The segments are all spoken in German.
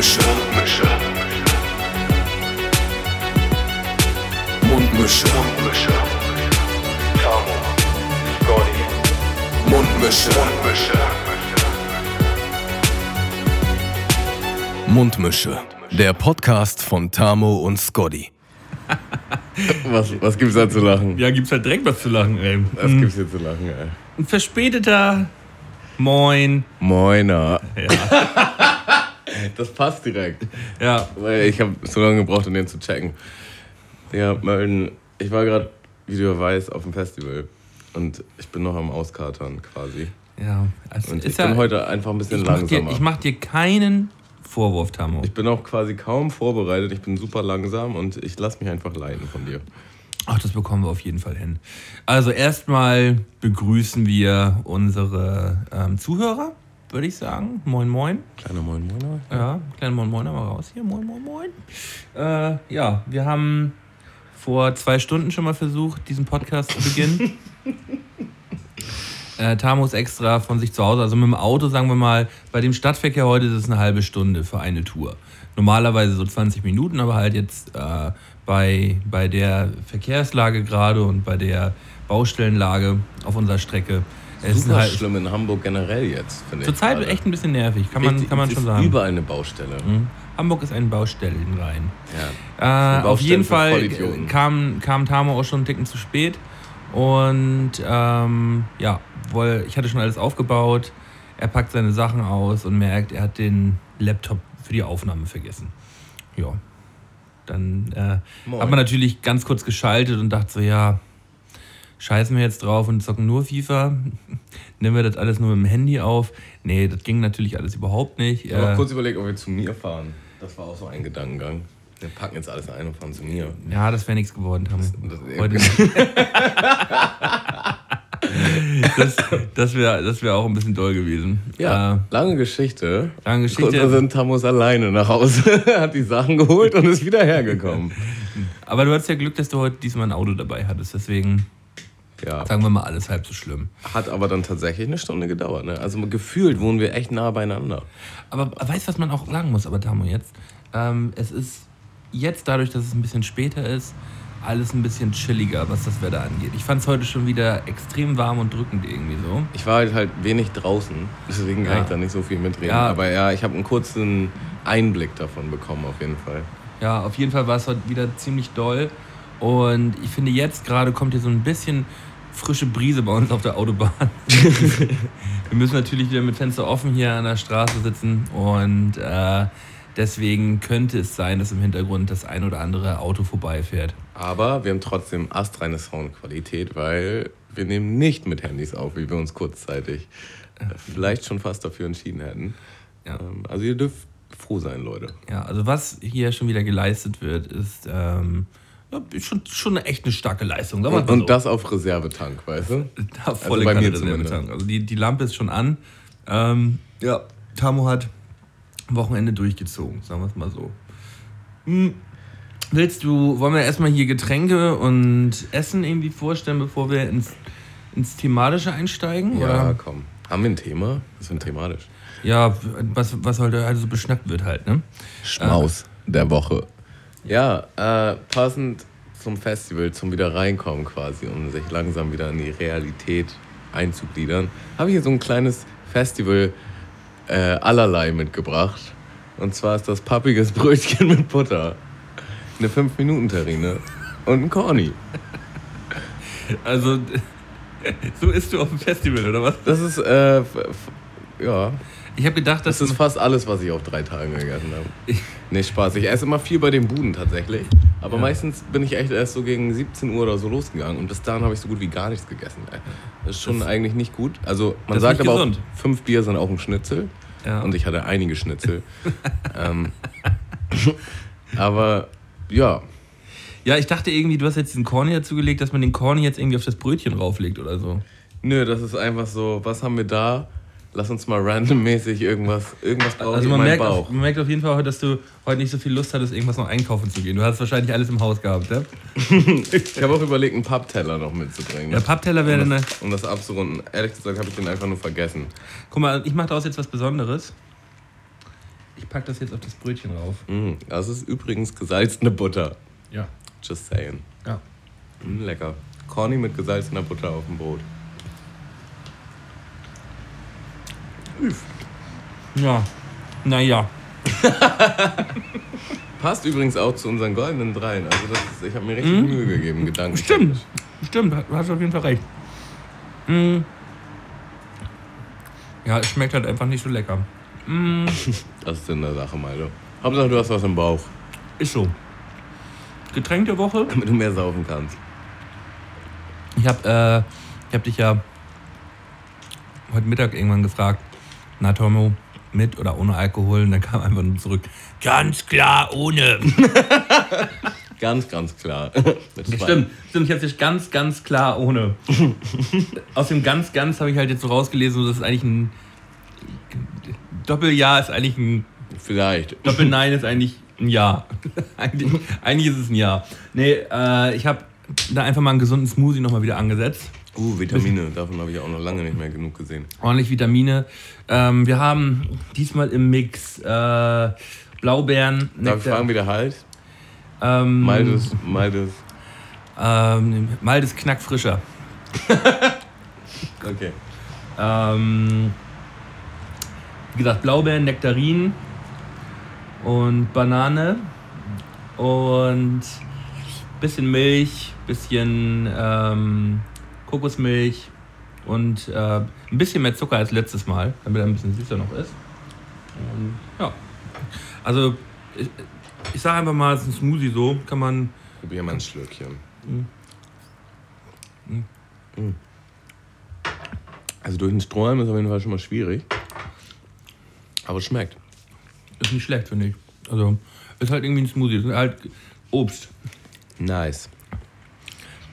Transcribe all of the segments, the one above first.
Mundmische. Mundmische. Mundmische. Mundmische. Tamo. Scotty. Mundmische. Mundmische. Mundmische. Der Podcast von Tamo und Scotty. Was, was gibt's da zu lachen? Ja, gibt's halt direkt was zu lachen, ey. Was gibt's hier zu lachen, ey? Ein verspäteter Moin. Moiner. Ja. Das passt direkt. ja. Weil ich habe so lange gebraucht, um den zu checken. Ja, Melden, ich war gerade, wie du ja weißt, auf dem Festival. Und ich bin noch am Auskatern quasi. Ja. Also Und ich ja, bin heute einfach ein bisschen ich mach, dir, langsamer. ich mach dir keinen Vorwurf, Tamo. Ich bin auch quasi kaum vorbereitet. Ich bin super langsam und ich lasse mich einfach leiten von dir. Ach, das bekommen wir auf jeden Fall hin. Also erstmal begrüßen wir unsere ähm, Zuhörer, würde ich sagen. Moin, moin. Kleiner Moin Moiner. Ja, kleiner Moin Moin mal raus hier. Moin Moin Moin. Äh, ja, wir haben vor zwei Stunden schon mal versucht, diesen Podcast zu beginnen. äh, Tamo ist extra von sich zu Hause, also mit dem Auto, sagen wir mal, bei dem Stadtverkehr heute ist es eine halbe Stunde für eine Tour. Normalerweise so 20 Minuten, aber halt jetzt äh, bei, bei der Verkehrslage gerade und bei der Baustellenlage auf unserer Strecke. Es ist Super halt schlimm in Hamburg generell jetzt, finde ich. zurzeit echt ein bisschen nervig, kann man, kann man schon ist sagen. Überall eine Baustelle. Mhm. Hamburg ist ein Baustellenrhein. Ja. Äh, auf jeden Fall kam, kam Tamo auch schon einen Ticken zu spät. Und ähm, ja, wohl, ich hatte schon alles aufgebaut. Er packt seine Sachen aus und merkt, er hat den Laptop für die Aufnahme vergessen. Ja. Dann äh, hat man natürlich ganz kurz geschaltet und dachte so, ja, scheißen wir jetzt drauf und zocken nur FIFA. Nehmen wir das alles nur mit dem Handy auf. Nee, das ging natürlich alles überhaupt nicht. Ich habe Äh, kurz überlegt, ob wir zu mir fahren. Das war auch so ein Gedankengang. Wir packen jetzt alles ein und fahren zu mir. Ja, das wäre nichts geworden, Tamo. das- Heute nicht. das das wäre das wär auch ein bisschen doll gewesen. Ja, Äh, lange Geschichte. lange Kurz Geschichte. sind Tamus alleine nach Hause, hat die Sachen geholt und ist wieder hergekommen. Aber du hattest ja Glück, dass du heute diesmal ein Auto dabei hattest. Deswegen Ja, sagen wir mal alles halb so schlimm. hat aber dann tatsächlich eine Stunde gedauert. Ne? Also gefühlt wohnen wir echt nah beieinander. Aber weißt du, was man auch sagen muss, aber Tamo, jetzt? Ähm, es ist jetzt dadurch, dass es ein bisschen später ist, alles ein bisschen chilliger, was das Wetter angeht. Ich fand es heute schon wieder extrem warm und drückend irgendwie so. Ich war halt, halt wenig draußen, deswegen kann Ja. ich da nicht so viel mitreden. Ja. Aber ja, ich habe einen kurzen Einblick davon bekommen, auf jeden Fall. Ja, auf jeden Fall war es heute wieder ziemlich doll. Und ich finde, jetzt gerade kommt hier so ein bisschen frische Brise bei uns auf der Autobahn. Wir müssen natürlich wieder mit Fenster offen hier an der Straße sitzen. Und äh, deswegen könnte es sein, dass im Hintergrund das ein oder andere Auto vorbeifährt. Aber wir haben trotzdem astreine Soundqualität, weil wir nehmen nicht mit Handys auf, wie wir uns kurzzeitig äh, vielleicht schon fast dafür entschieden hätten. Ja. Ähm, Also ihr dürft froh sein, Leute. Ja, also was hier schon wieder geleistet wird, ist ähm, schon, schon eine echt eine starke Leistung. Und, so. und das auf Reservetank, weißt du? Da volle bei Kanne mir Reserve zumindest. tanken. Also die, die Lampe ist schon an. Ähm, ja, Tamo hat am Wochenende durchgezogen, sagen wir es mal so. Hm. Willst du, wollen wir erstmal hier Getränke und Essen irgendwie vorstellen, bevor wir ins, ins Thematische einsteigen? Ja, Oder? komm. Haben wir ein Thema? Was ist denn thematisch? Ja, was, was heute also so beschnackt wird halt, ne? Schmaus der Woche. Ja, äh, passend zum Festival, zum wieder reinkommen quasi, um sich langsam wieder in die Realität einzugliedern, habe ich hier so ein kleines Festival äh, allerlei mitgebracht. Und zwar ist das pappiges Brötchen mit Butter. Eine 5-Minuten-Terrine und ein Corny. Also, so isst du auf dem Festival, oder was? Das ist, äh, ja, Ich habe gedacht, dass das ist fast alles, was ich auf drei Tagen gegessen habe. Nee, Spaß. Ich esse immer viel bei den Buden tatsächlich. Aber Ja. meistens bin ich echt erst so gegen 17 Uhr oder so losgegangen. Und bis dahin habe ich so gut wie gar nichts gegessen. Das ist schon eigentlich nicht gut. Also man das sagt aber gesund. auch, fünf Bier sind auch ein Schnitzel. Ja. Und ich hatte einige Schnitzel. ähm, aber ja, Ja, ich dachte irgendwie, du hast jetzt diesen Corny dazugelegt, dass man den Corny jetzt irgendwie auf das Brötchen rauflegt oder so. nö, das ist einfach so, was haben wir da? Lass uns mal randommäßig irgendwas, irgendwas brauche Also man merkt, Bauch. auf, man merkt auf jeden Fall heute, dass du heute nicht so viel Lust hattest, irgendwas noch einkaufen zu gehen. Du hast wahrscheinlich alles im Haus gehabt, ja? Ich habe auch überlegt, einen Pappteller noch mitzubringen. Der Pappteller wäre um, um das abzurunden. Ehrlich gesagt habe ich den einfach nur vergessen. Guck mal, ich mache daraus jetzt was Besonderes. Ich packe das jetzt auf das Brötchen rauf. Mm, das ist übrigens gesalzene Butter. Ja. Just saying. Ja. Mm, lecker. Corny mit gesalzener Butter auf dem Brot. Ja. Naja. Passt übrigens auch zu unseren goldenen Dreien. Also das ist, ich habe mir richtig Mühe gegeben, Gedanken. Stimmt. Stimmt, du hast auf jeden Fall recht. Mm. Ja, es schmeckt halt einfach nicht so lecker. Mm. Das ist in der Sache, Malte. Hauptsache, du hast was im Bauch, Ist so. Getränk der Woche. damit du mehr saufen kannst. Ich habe äh, ich hab dich ja heute Mittag irgendwann gefragt, na Tomo, mit oder ohne Alkohol? Und dann kam einfach nur zurück, ganz klar ohne. Ganz, ganz klar. Stimmt, stimmt, ich habe dich ganz, ganz klar ohne. Aus dem ganz, ganz habe ich halt jetzt so rausgelesen, das ist eigentlich ein Doppeljahr ist eigentlich ein Vielleicht. Doppelnein ist eigentlich ein Ja. eigentlich, eigentlich ist es ein Ja. Nee, äh, ich habe da einfach mal einen gesunden Smoothie nochmal wieder angesetzt. Uh, Vitamine. Davon habe ich auch noch lange nicht mehr genug gesehen. ordentlich Vitamine. Ähm, wir haben diesmal im Mix äh, Blaubeeren, Darf ich fragen, wie der halt? ähm, Maldes, Maldes. ähm, Maldes Knackfrischer. Okay. Ähm, wie gesagt, Blaubeeren, Nektarinen und Banane und bisschen Milch, bisschen ähm, Kokosmilch und äh, ein bisschen mehr Zucker als letztes Mal, damit er ein bisschen süßer noch ist. Und, ja. Also, ich, ich sage einfach mal, es ist ein Smoothie so, kann man. Probier mal ein Schlückchen. Mhm. Mm. Also durch den Strohhalm ist auf jeden Fall schon mal schwierig. Aber es schmeckt. Ist nicht schlecht, finde ich. Also, ist halt irgendwie ein Smoothie, ist halt Obst. Nice.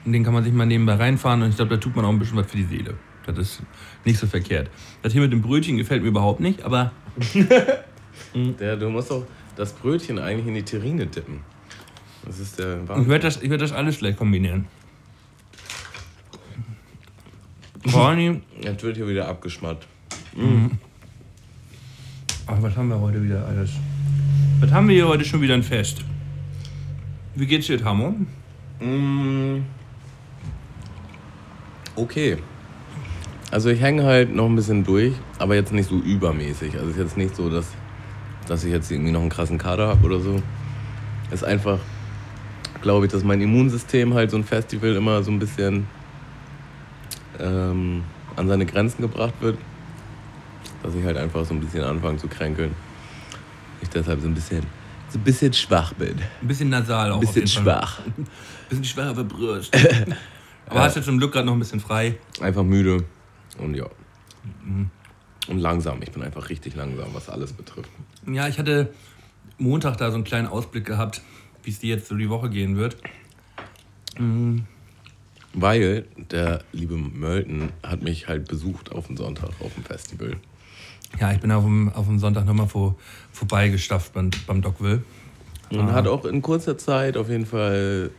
Und den kann man sich mal nebenbei reinfahren und ich glaube, da tut man auch ein bisschen was für die Seele. Das ist nicht so verkehrt. Das hier mit dem Brötchen gefällt mir überhaupt nicht, aber Der, du musst doch das Brötchen eigentlich in die Terrine dippen. Das ist der ich werde das, ich werd das alles schlecht kombinieren. Corny, Jetzt wird hier wieder abgeschmatzt. ach, was haben wir heute wieder alles? Was haben wir hier heute schon wieder ein Fest? Wie geht's dir, Tamo? Mm. Okay. Also ich hänge halt noch ein bisschen durch, aber jetzt nicht so übermäßig. Also es ist jetzt nicht so, dass, dass ich jetzt irgendwie noch einen krassen Kader habe oder so. Es ist einfach, glaube ich, dass mein Immunsystem halt so ein Festival immer so ein bisschen ähm, an seine Grenzen gebracht wird. Dass ich halt einfach so ein bisschen anfange zu kränkeln. Ich deshalb so ein bisschen, so ein bisschen schwach bin. Ein bisschen nasal auch. Ein bisschen schwach. Ein bisschen schwer auf der Brust. aber hast du zum Glück gerade noch ein bisschen frei. Einfach müde und ja. Und langsam. Ich bin einfach richtig langsam, was alles betrifft. Ja, ich hatte Montag da so einen kleinen Ausblick gehabt, wie es dir jetzt so die Woche gehen wird. Weil der liebe Mölten hat mich halt besucht auf dem Sonntag auf dem Festival. Ja, ich bin auf dem, auf dem Sonntag nochmal vor, vorbeigestafft beim, beim Dogville. Und hat auch in kurzer Zeit auf jeden Fall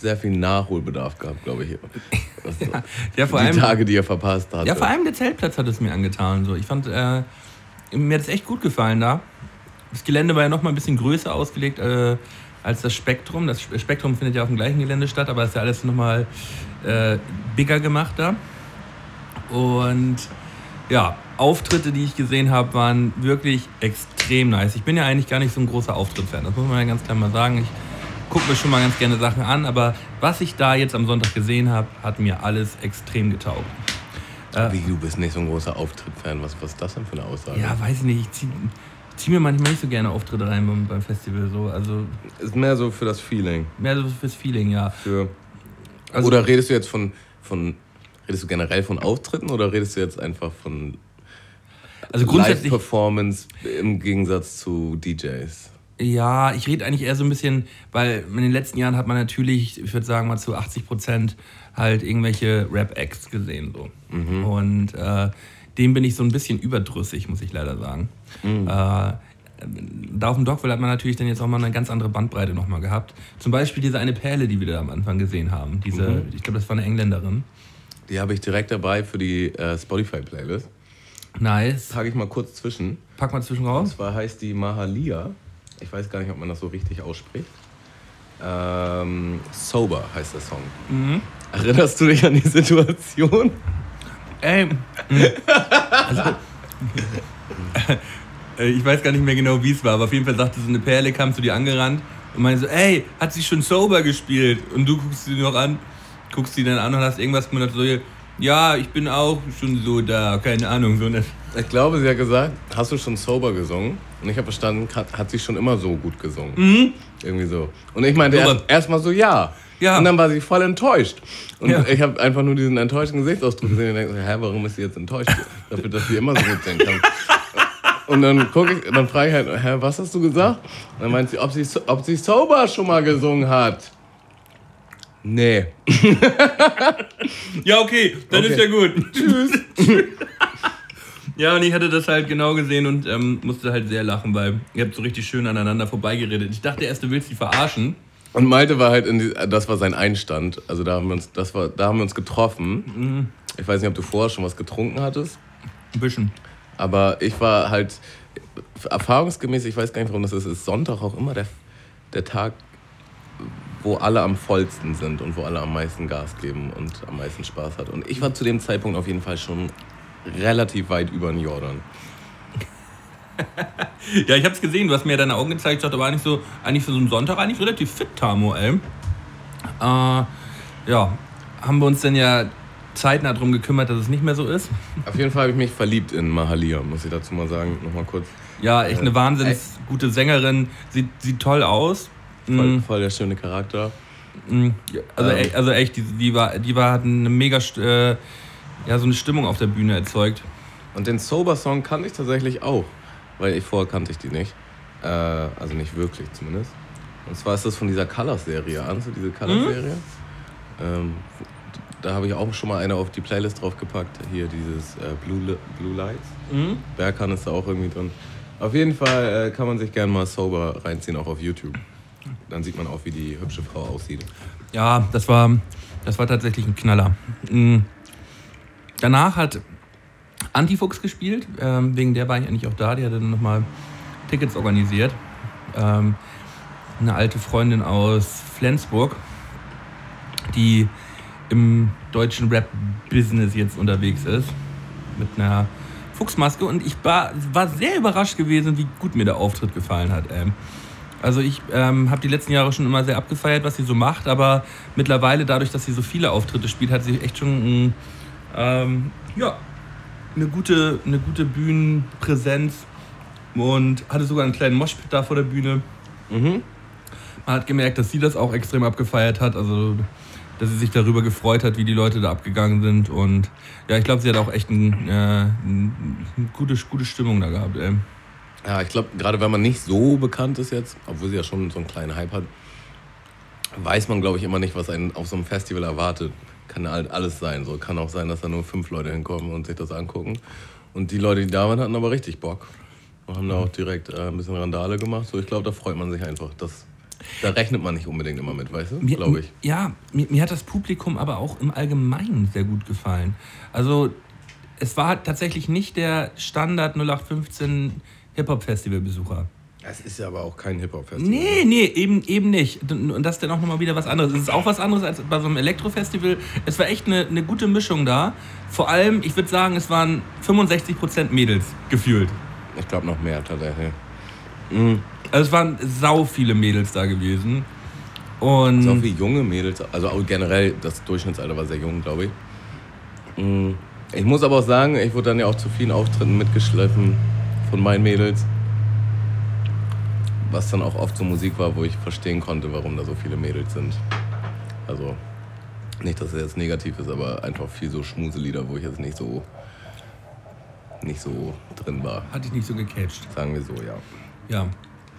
sehr viel Nachholbedarf gehabt, glaube ich. Also Ja, vor die allem, Tage, die er verpasst hat. ja, vor allem der Zeltplatz hat es mir angetan. So. Ich fand, äh, mir hat es echt gut gefallen da. Das Gelände war ja nochmal ein bisschen größer ausgelegt äh, als das Spektrum. Das Spektrum findet ja auf dem gleichen Gelände statt, aber ist ja alles nochmal äh, bigger gemacht da. Und ja, Auftritte, die ich gesehen habe, waren wirklich extrem nice. Ich bin ja eigentlich gar nicht so ein großer Auftritt-Fan, das muss man ja ganz klar mal sagen. Ich gucke mir schon mal ganz gerne Sachen an, aber was ich da jetzt am Sonntag gesehen habe, hat mir alles extrem getaugt. Wie, du bist nicht so ein großer Auftritt-Fan. Was, was ist das denn für eine Aussage? Ja, weiß ich nicht, ich ziehe zieh mir manchmal nicht so gerne Auftritte rein beim, beim Festival. So. Also Ist mehr so für das Feeling. mehr so fürs Feeling, ja. Für Also- oder redest du jetzt von, von. Redest du generell von Auftritten oder redest du jetzt einfach von Also grundsätzlich, Live-Performance im Gegensatz zu DJs? Ja, ich rede eigentlich eher so ein bisschen, weil in den letzten Jahren hat man natürlich, ich würde sagen mal zu 80 Prozent halt irgendwelche Rap-Acts gesehen. So. Und äh, dem bin ich so ein bisschen überdrüssig, muss ich leider sagen. Äh, da auf dem Dogville hat man natürlich dann jetzt auch mal eine ganz andere Bandbreite nochmal gehabt. Zum Beispiel diese eine Perle, die wir da am Anfang gesehen haben. Diese, ich glaube, das war eine Engländerin. Die habe ich direkt dabei für die äh, Spotify-Playlist. Nice. Packe ich mal kurz zwischen. Pack mal zwischen Und raus. zwar heißt die Mahalia. Ich weiß gar nicht, ob man das so richtig ausspricht. Ähm, Sober heißt der Song. Mhm. Erinnerst du dich an die Situation? Ey. mm. Also, äh, ich weiß gar nicht mehr genau, wie es war, aber auf jeden Fall sagte so eine Perle, kam zu dir angerannt und meinte so, ey, hat sie schon sober gespielt? Und du guckst sie noch an, guckst sie dann an und hast irgendwas gemacht, so, ja, ich bin auch schon so da, keine Ahnung, so eine. Ich glaube, sie hat gesagt, hast du schon Sober gesungen? Und ich habe verstanden, hat, hat sie schon immer so gut gesungen. Irgendwie so. Und ich meinte Sowas. erst erstmal so, ja. Ja. Und dann war sie voll enttäuscht. Und Ja. ich habe einfach nur diesen enttäuschten Gesichtsausdruck gesehen und denke, so, hä, warum ist sie jetzt enttäuscht? Dafür, dass sie immer so gut singen kann. Und dann gucke ich, dann frage ich halt, hä, was hast du gesagt? Und dann meint sie, ob sie, ob sie Sober schon mal gesungen hat. Nee. Ja, okay, dann Okay. ist ja gut. Tschüss. ja, und ich hatte das halt genau gesehen und ähm, musste halt sehr lachen, weil ihr habt so richtig schön aneinander vorbeigeredet. Ich dachte erst, du willst sie verarschen. Und Malte war halt in die, das war sein Einstand. Also da haben wir uns, das war, da haben wir uns getroffen. Ich weiß nicht, ob du vorher schon was getrunken hattest, Ein bisschen. aber ich war halt erfahrungsgemäß, ich weiß gar nicht, warum das ist, ist Sonntag auch immer der, der Tag, wo alle am vollsten sind und wo alle am meisten Gas geben und am meisten Spaß hat. Und ich war zu dem Zeitpunkt auf jeden Fall schon relativ weit über den Jordan. Ja, ich hab's gesehen, du hast mir deine Augen gezeigt, ich dachte, aber eigentlich so, eigentlich für so einen Sonntag eigentlich relativ fit, Tamo, ey. Äh, ja, haben wir uns denn ja zeitnah darum gekümmert, dass es nicht mehr so ist. Auf jeden Fall habe ich mich verliebt in Mahalia, muss ich dazu mal sagen, nochmal kurz. Ja, echt eine Äh, wahnsinns gute Sängerin, sieht, sieht toll aus. Voll, Mm, voll der schöne Charakter. ja, also, Ähm. e- also echt, die, die war, die war hat eine mega, äh, ja, so eine Stimmung auf der Bühne erzeugt. Und den Sober-Song kannte ich tatsächlich auch, weil ich vorher kannte ich die nicht. Äh, also nicht wirklich zumindest. Und zwar ist das von dieser Colors-Serie. Ahnst du diese Colors-Serie? Ähm, da habe ich auch schon mal eine auf die Playlist draufgepackt. Hier dieses äh, Blue, Blue Lights. Mhm. Berkan ist da auch irgendwie drin. Auf jeden Fall äh, kann man sich gerne mal Sober reinziehen, auch auf YouTube. Dann sieht man auch, wie die hübsche Frau aussieht. Ja, das war, das war tatsächlich ein Knaller. Mm. Danach hat Antifuchs gespielt, ähm, wegen der war ich eigentlich auch da, die hatte dann nochmal Tickets organisiert. Ähm, eine alte Freundin aus Flensburg, die im deutschen Rap-Business jetzt unterwegs ist, mit einer Fuchsmaske und ich war, war sehr überrascht gewesen, wie gut mir der Auftritt gefallen hat. Ähm, also ich ähm, habe die letzten Jahre schon immer sehr abgefeiert, was sie so macht, aber mittlerweile dadurch, dass sie so viele Auftritte spielt, hat sie echt schon ein, ähm, ja, eine gute, eine gute Bühnenpräsenz und hatte sogar einen kleinen Moshpit da vor der Bühne. Mhm. Man hat gemerkt, dass sie das auch extrem abgefeiert hat, also dass sie sich darüber gefreut hat, wie die Leute da abgegangen sind und ja, ich glaube, sie hat auch echt ein, äh, ein, eine gute, gute Stimmung da gehabt. Ey. Ja, ich glaube, gerade wenn man nicht so bekannt ist jetzt, obwohl sie ja schon so einen kleinen Hype hat, weiß man, glaube ich, immer nicht, was einen auf so einem Festival erwartet. Kann halt alles sein. So kann auch sein, dass da nur fünf Leute hinkommen und sich das angucken. Und die Leute, die da waren, hatten aber richtig Bock. Und haben da auch direkt äh, ein bisschen Randale gemacht. So, ich glaube, da freut man sich einfach. Das, da rechnet man nicht unbedingt immer mit, weißt du? Glaube ich. Ja, mir, mir hat das Publikum aber auch im Allgemeinen sehr gut gefallen. Also es war tatsächlich nicht der Standard 0815 Hip-Hop-Festival-Besucher. Es ist ja aber auch kein Hip-Hop-Festival. Nee, nee, eben, eben nicht. Und das ist dann auch nochmal wieder was anderes. Es ist auch was anderes als bei so einem Elektro-Festival. Es war echt eine, eine gute Mischung da. Vor allem, ich würde sagen, es waren 65% Mädels gefühlt. Ich glaube noch mehr tatsächlich. Also es waren sau viele Mädels da gewesen. Und So viele junge Mädels, also auch generell, das Durchschnittsalter war sehr jung, glaube ich. Mm, Ich muss aber auch sagen, ich wurde dann ja auch zu vielen Auftritten mitgeschliffen von meinen Mädels. Was dann auch oft so Musik war, wo ich verstehen konnte, warum da so viele Mädels sind. Also, nicht, dass es jetzt negativ ist, aber einfach viel so Schmuselieder, wo ich jetzt nicht so, nicht so drin war. hatte ich nicht so gecatcht. Sagen wir so, ja. Ja.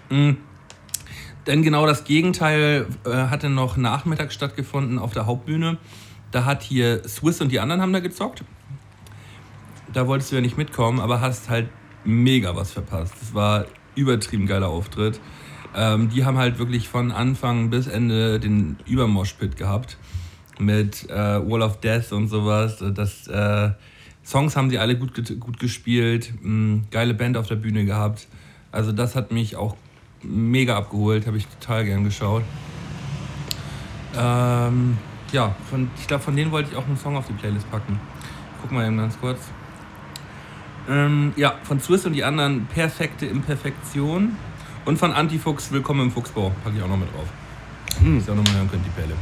Mhm. Denn genau das Gegenteil äh, hatte noch nachmittags stattgefunden auf der Hauptbühne. Da hat hier Swiss und die anderen haben da gezockt. Da wolltest du ja nicht mitkommen, aber hast halt mega was verpasst. Das war übertrieben geiler Auftritt. Ähm, die haben halt wirklich von Anfang bis Ende den Übermoshpit gehabt mit äh, Wall of Death und sowas. Das, äh, Songs haben sie alle gut, gut gespielt, mh, geile Band auf der Bühne gehabt. Also das hat mich auch mega abgeholt, habe ich total gern geschaut. Ähm, ja, von, ich glaube, von denen wollte ich auch einen Song auf die Playlist packen. Guck mal eben ganz kurz. Ähm, ja, von Swiss und die anderen Perfekte Imperfektion. Und von Antifuchs Willkommen im Fuchsbau. Packe ich auch noch mit drauf. Hm. Dass ihr auch nochmal hören könnt, die Perle.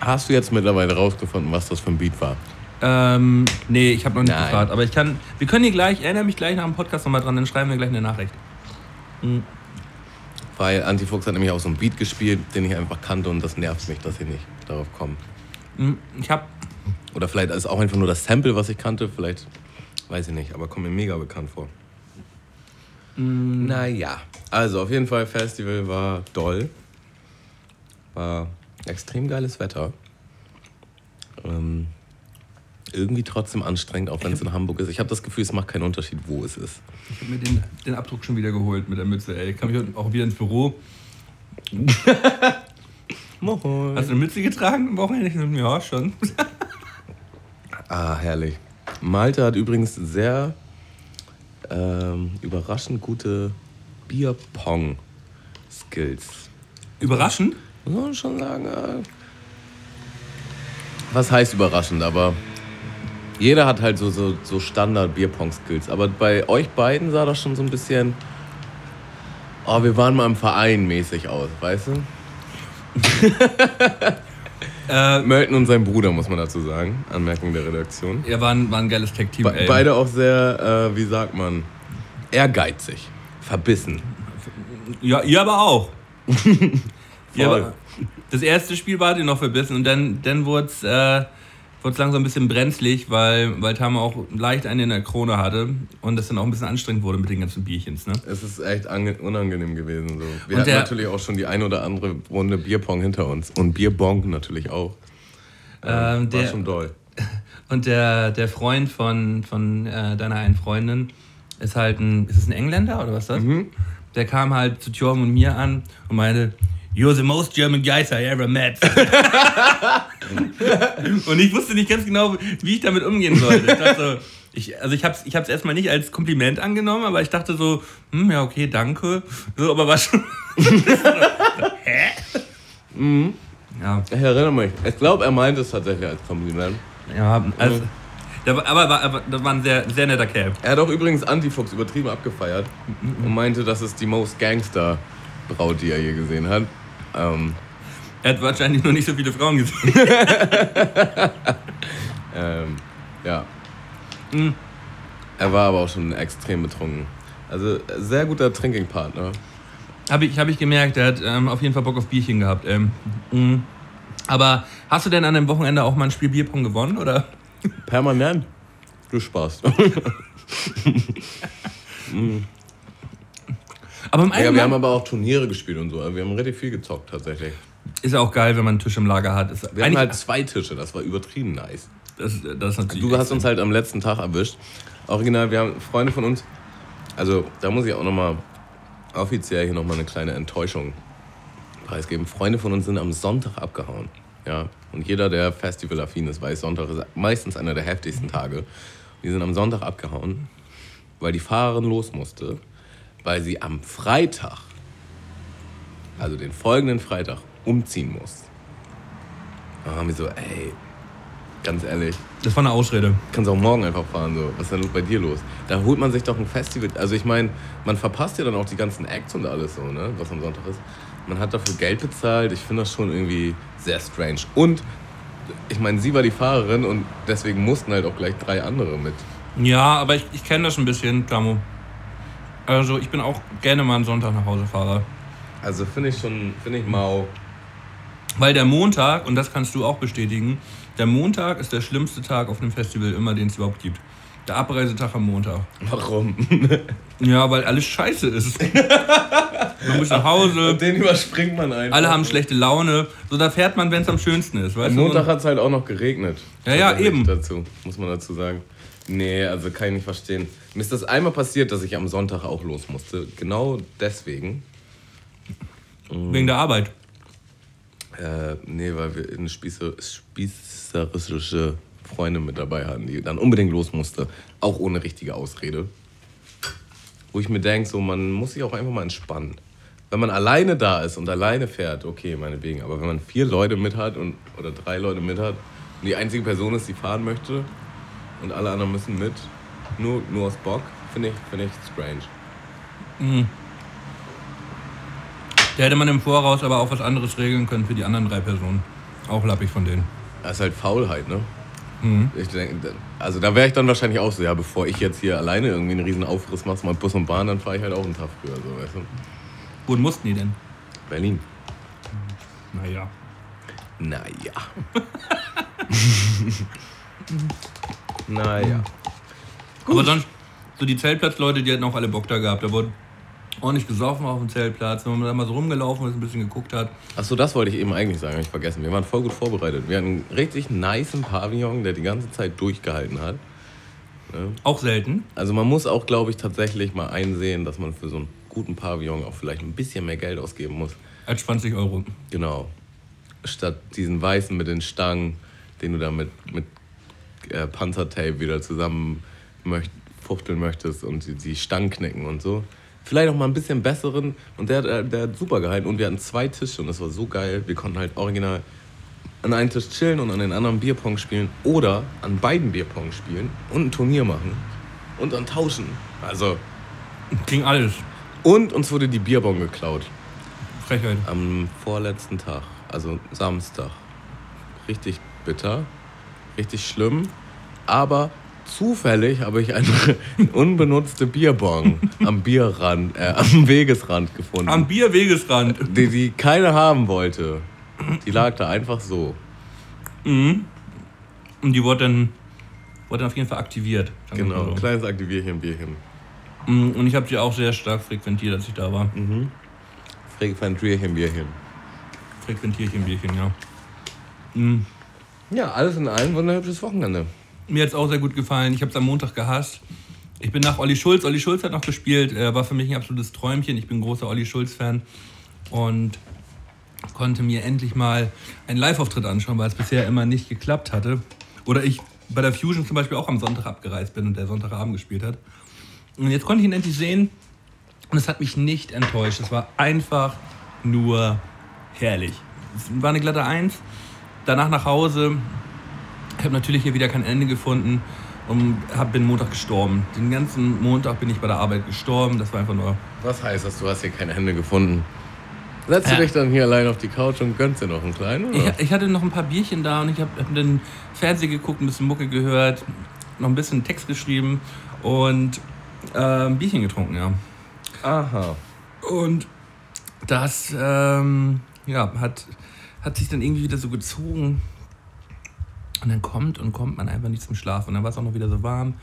Hast du jetzt mittlerweile rausgefunden, was das für ein Beat war? Ähm, nee, ich habe noch nicht Nein. gefragt. Aber ich kann, wir können hier gleich, erinnere mich gleich nach dem Podcast nochmal dran, dann schreiben wir gleich eine Nachricht. Weil Antifuchs hat nämlich auch so einen Beat gespielt, den ich einfach kannte und das nervt mich, dass ich nicht darauf komme. Hm, Ich habe Oder vielleicht ist auch einfach nur das Sample, was ich kannte, vielleicht, weiß ich nicht, aber kommt mir mega bekannt vor. Naja, also auf jeden Fall, Festival war doll. War extrem geiles Wetter. Ähm, irgendwie trotzdem anstrengend, auch wenn es in Hamburg ist. Ich habe das Gefühl, es macht keinen Unterschied, wo es ist. Ich habe mir den, den Abdruck schon wieder geholt mit der Mütze, ey. Ich kam hier auch wieder ins Büro. Moin. Hast du eine Mütze getragen am Wochenende? Ja, schon. Ah, herrlich. Malte hat übrigens sehr ähm, überraschend gute Bierpong-Skills. Überraschend? Muss man schon sagen. Äh, was heißt überraschend, aber jeder hat halt so, so, so Standard-Bierpong-Skills. Aber bei euch beiden sah das schon so ein bisschen. Oh, wir waren mal im Verein mäßig aus, weißt du? Äh, Melton und sein Bruder, muss man dazu sagen. Anmerkung der Redaktion. ja, war ein, war ein geiles Tag-Team, Be ey. beide auch sehr, äh, wie sagt man, ehrgeizig, verbissen. Ja, ihr aber auch. ihr aber, das erste Spiel war ihr noch verbissen und dann, dann wurde es äh, wurd's langsam ein bisschen brenzlig, weil, weil Tama auch leicht einen in der Krone hatte und es dann auch ein bisschen anstrengend wurde mit den ganzen Bierchens. Ne? Es ist echt ange unangenehm gewesen. So. Wir Und hatten der- natürlich auch schon die ein oder andere Runde Bierpong hinter uns. Und Bierbong natürlich auch. Ähm, war der- schon doll. Und der, der Freund von, von äh, deiner einen Freundin ist halt ein, ist es ein Engländer oder was ist das? Der kam halt zu Tjorm und mir an und meinte, You're the most German guys I ever met. und ich wusste nicht ganz genau, wie ich damit umgehen sollte. Ich dachte so, ich, also ich habe es ich hab's erstmal nicht als Kompliment angenommen, aber ich dachte so, hm, ja, okay, danke. So, aber war schon. Hä? Ja, Ich erinnere mich. Ich glaube, er meint es tatsächlich als Kompliment. ja, also, der war, aber, war- aber das war ein sehr, sehr netter Kerl. Er hat auch übrigens Antifuchs übertrieben abgefeiert und meinte, das ist die most Gangster Braut, die er je gesehen hat. Ähm, Er hat wahrscheinlich noch nicht so viele Frauen gesehen. ähm, ja. Mhm. Er war aber auch schon extrem betrunken. Also sehr guter Trinkingpartner. Habe ich, hab ich gemerkt, er hat ähm, auf jeden Fall Bock auf Bierchen gehabt. Ähm, mhm. Aber hast du denn an dem Wochenende auch mal ein Spiel Bierpong gewonnen? Oder? Permanent. Du Spaß. Aber im Ja, wir haben aber auch Turniere gespielt und so. Also Wir haben richtig viel gezockt tatsächlich. ist auch geil, wenn man einen Tisch im Lager hat. Ist Wir hatten halt zwei Tische, das war übertrieben nice. das, das natürlich Du hast uns halt am letzten Tag erwischt. Original, wir haben Freunde von uns. Also, da muss ich auch nochmal offiziell hier nochmal eine kleine Enttäuschung preisgeben. Freunde von uns sind am Sonntag abgehauen. Ja, und jeder, der festivalaffin ist, weiß, Sonntag ist meistens einer der heftigsten Tage. Die sind am Sonntag abgehauen, weil die Fahrerin los musste, weil sie am Freitag, also den folgenden Freitag, umziehen muss. Da haben wir so, ey, ganz ehrlich, das war eine Ausrede. kannst auch morgen einfach fahren. So. Was ist denn bei dir los? Da holt man sich doch ein Festival. Also ich meine, man verpasst ja dann auch die ganzen Acts und alles so, ne? was am Sonntag ist. Man hat dafür Geld bezahlt. Ich finde das schon irgendwie sehr strange. Und ich meine, sie war die Fahrerin und deswegen mussten halt auch gleich drei andere mit. Ja, aber ich, ich kenne das ein bisschen, Tamo. Also ich bin auch gerne mal am Sonntag nach Hause fahre. Also finde ich schon, finde ich mau. Weil der Montag, und das kannst du auch bestätigen, der Montag ist der schlimmste Tag auf dem Festival immer, den es überhaupt gibt. Der Abreisetag am Montag. Warum? Ja, weil alles scheiße ist. man muss nach Hause, Den überspringt man einfach. alle haben schlechte Laune. So, da fährt man, wenn es am schönsten ist. Weißt Am? Montag hat es halt auch noch geregnet. Ja, ja, Tatsächlich eben. Dazu, muss man dazu sagen. Nee, also kann ich nicht verstehen. Mir ist das einmal passiert, dass ich am Sonntag auch los musste. Genau deswegen. Wegen der Arbeit. Äh, nee, weil wir in eine spießer, spießerische Freundin mit dabei hatten, die dann unbedingt los musste, auch ohne richtige Ausrede. Wo ich mir denke, so, man muss sich auch einfach mal entspannen. Wenn man alleine da ist und alleine fährt, okay, meinetwegen. Aber wenn man vier Leute mit hat und, oder drei Leute mit hat und die einzige Person ist, die fahren möchte und alle anderen müssen mit, nur, nur aus Bock, finde ich, find ich strange. Mhm. Da hätte man im Voraus aber auch was anderes regeln können für die anderen drei Personen. Auch lappig von denen. Das ist halt Faulheit, ne? Mhm. Ich denk, also da wäre ich dann wahrscheinlich auch so, ja, bevor ich jetzt hier alleine irgendwie einen riesen Aufriss mache, mal Bus und Bahn, dann fahre ich halt auch einen Tag früher, so, weißt du? Wohin mussten die denn? Berlin. Naja. Naja. naja. Aber sonst, so die Zeltplatzleute, die hatten auch alle Bock da gehabt. Da wurde ordentlich gesoffen auf dem Zeltplatz, wenn man da mal so rumgelaufen ist, ein bisschen geguckt hat. Achso, das wollte ich eben eigentlich sagen, habe ich vergessen. Wir waren voll gut vorbereitet. Wir hatten einen richtig niceen Pavillon, der die ganze Zeit durchgehalten hat. Ne? Auch selten. Also man muss auch, glaube ich, tatsächlich mal einsehen, dass man für so einen guten Pavillon auch vielleicht ein bisschen mehr Geld ausgeben muss. Als 20 Euro. Genau. Statt diesen weißen mit den Stangen, den du da mit, mit äh, Panzertape wieder zusammen möcht fuchteln möchtest und die, die Stangen knicken und so vielleicht auch mal ein bisschen besseren. Und der, der, der hat super gehalten. Und wir hatten zwei Tische und das war so geil. Wir konnten halt original an einem Tisch chillen und an den anderen Bierpong spielen. Oder an beiden Bierpong spielen und ein Turnier machen. Und dann tauschen. Also. Ging alles. Und uns wurde die Bierbong geklaut. Frechheit. Am vorletzten Tag, also Samstag. Richtig bitter, richtig schlimm. Aber zufällig habe ich eine unbenutzte Bierbong am Bierrand, äh, am Wegesrand gefunden. Am Bierwegesrand. Die, die keiner haben wollte. Die lag da einfach so. Mhm. Und die wurde dann, wurde dann auf jeden Fall aktiviert. Genau, ein kleines Aktivierchen, Bierchen. Mhm. Und ich habe sie auch sehr stark frequentiert, als ich da war. Mhm. Frequentierchen, Bierchen. Frequentierchen, Bierchen, ja. Mhm. Ja, alles in allem wunderhübsches Wochenende. Mir hat es auch sehr gut gefallen. Ich habe es am Montag gehasst. Ich bin nach Olli Schulz. Olli Schulz hat noch gespielt. Er war für mich ein absolutes Träumchen. Ich bin großer Olli Schulz-Fan. Und konnte mir endlich mal einen Live-Auftritt anschauen, weil es bisher immer nicht geklappt hatte. Oder ich bei der Fusion zum Beispiel auch am Sonntag abgereist bin und der Sonntagabend gespielt hat. Und jetzt konnte ich ihn endlich sehen und es hat mich nicht enttäuscht. Es war einfach nur herrlich. Es war eine glatte Eins. Danach nach Hause, ich habe natürlich hier wieder kein Ende gefunden und hab, bin Montag gestorben. Den ganzen Montag bin ich bei der Arbeit gestorben. Das war einfach nur. Was heißt das? Du hast hier kein Ende gefunden. Setzt du dich dann hier allein auf die Couch und gönnst dir noch einen kleinen? Ich, ich, hatte noch ein paar Bierchen da und ich habe hab den Fernseher geguckt, ein bisschen Mucke gehört, noch ein bisschen Text geschrieben und äh, ein Bierchen getrunken, ja. Aha. Und das ähm, ja, hat, hat sich dann irgendwie wieder so gezogen. Und dann kommt und kommt man einfach nicht zum Schlafen. Und dann war es auch noch wieder so warm.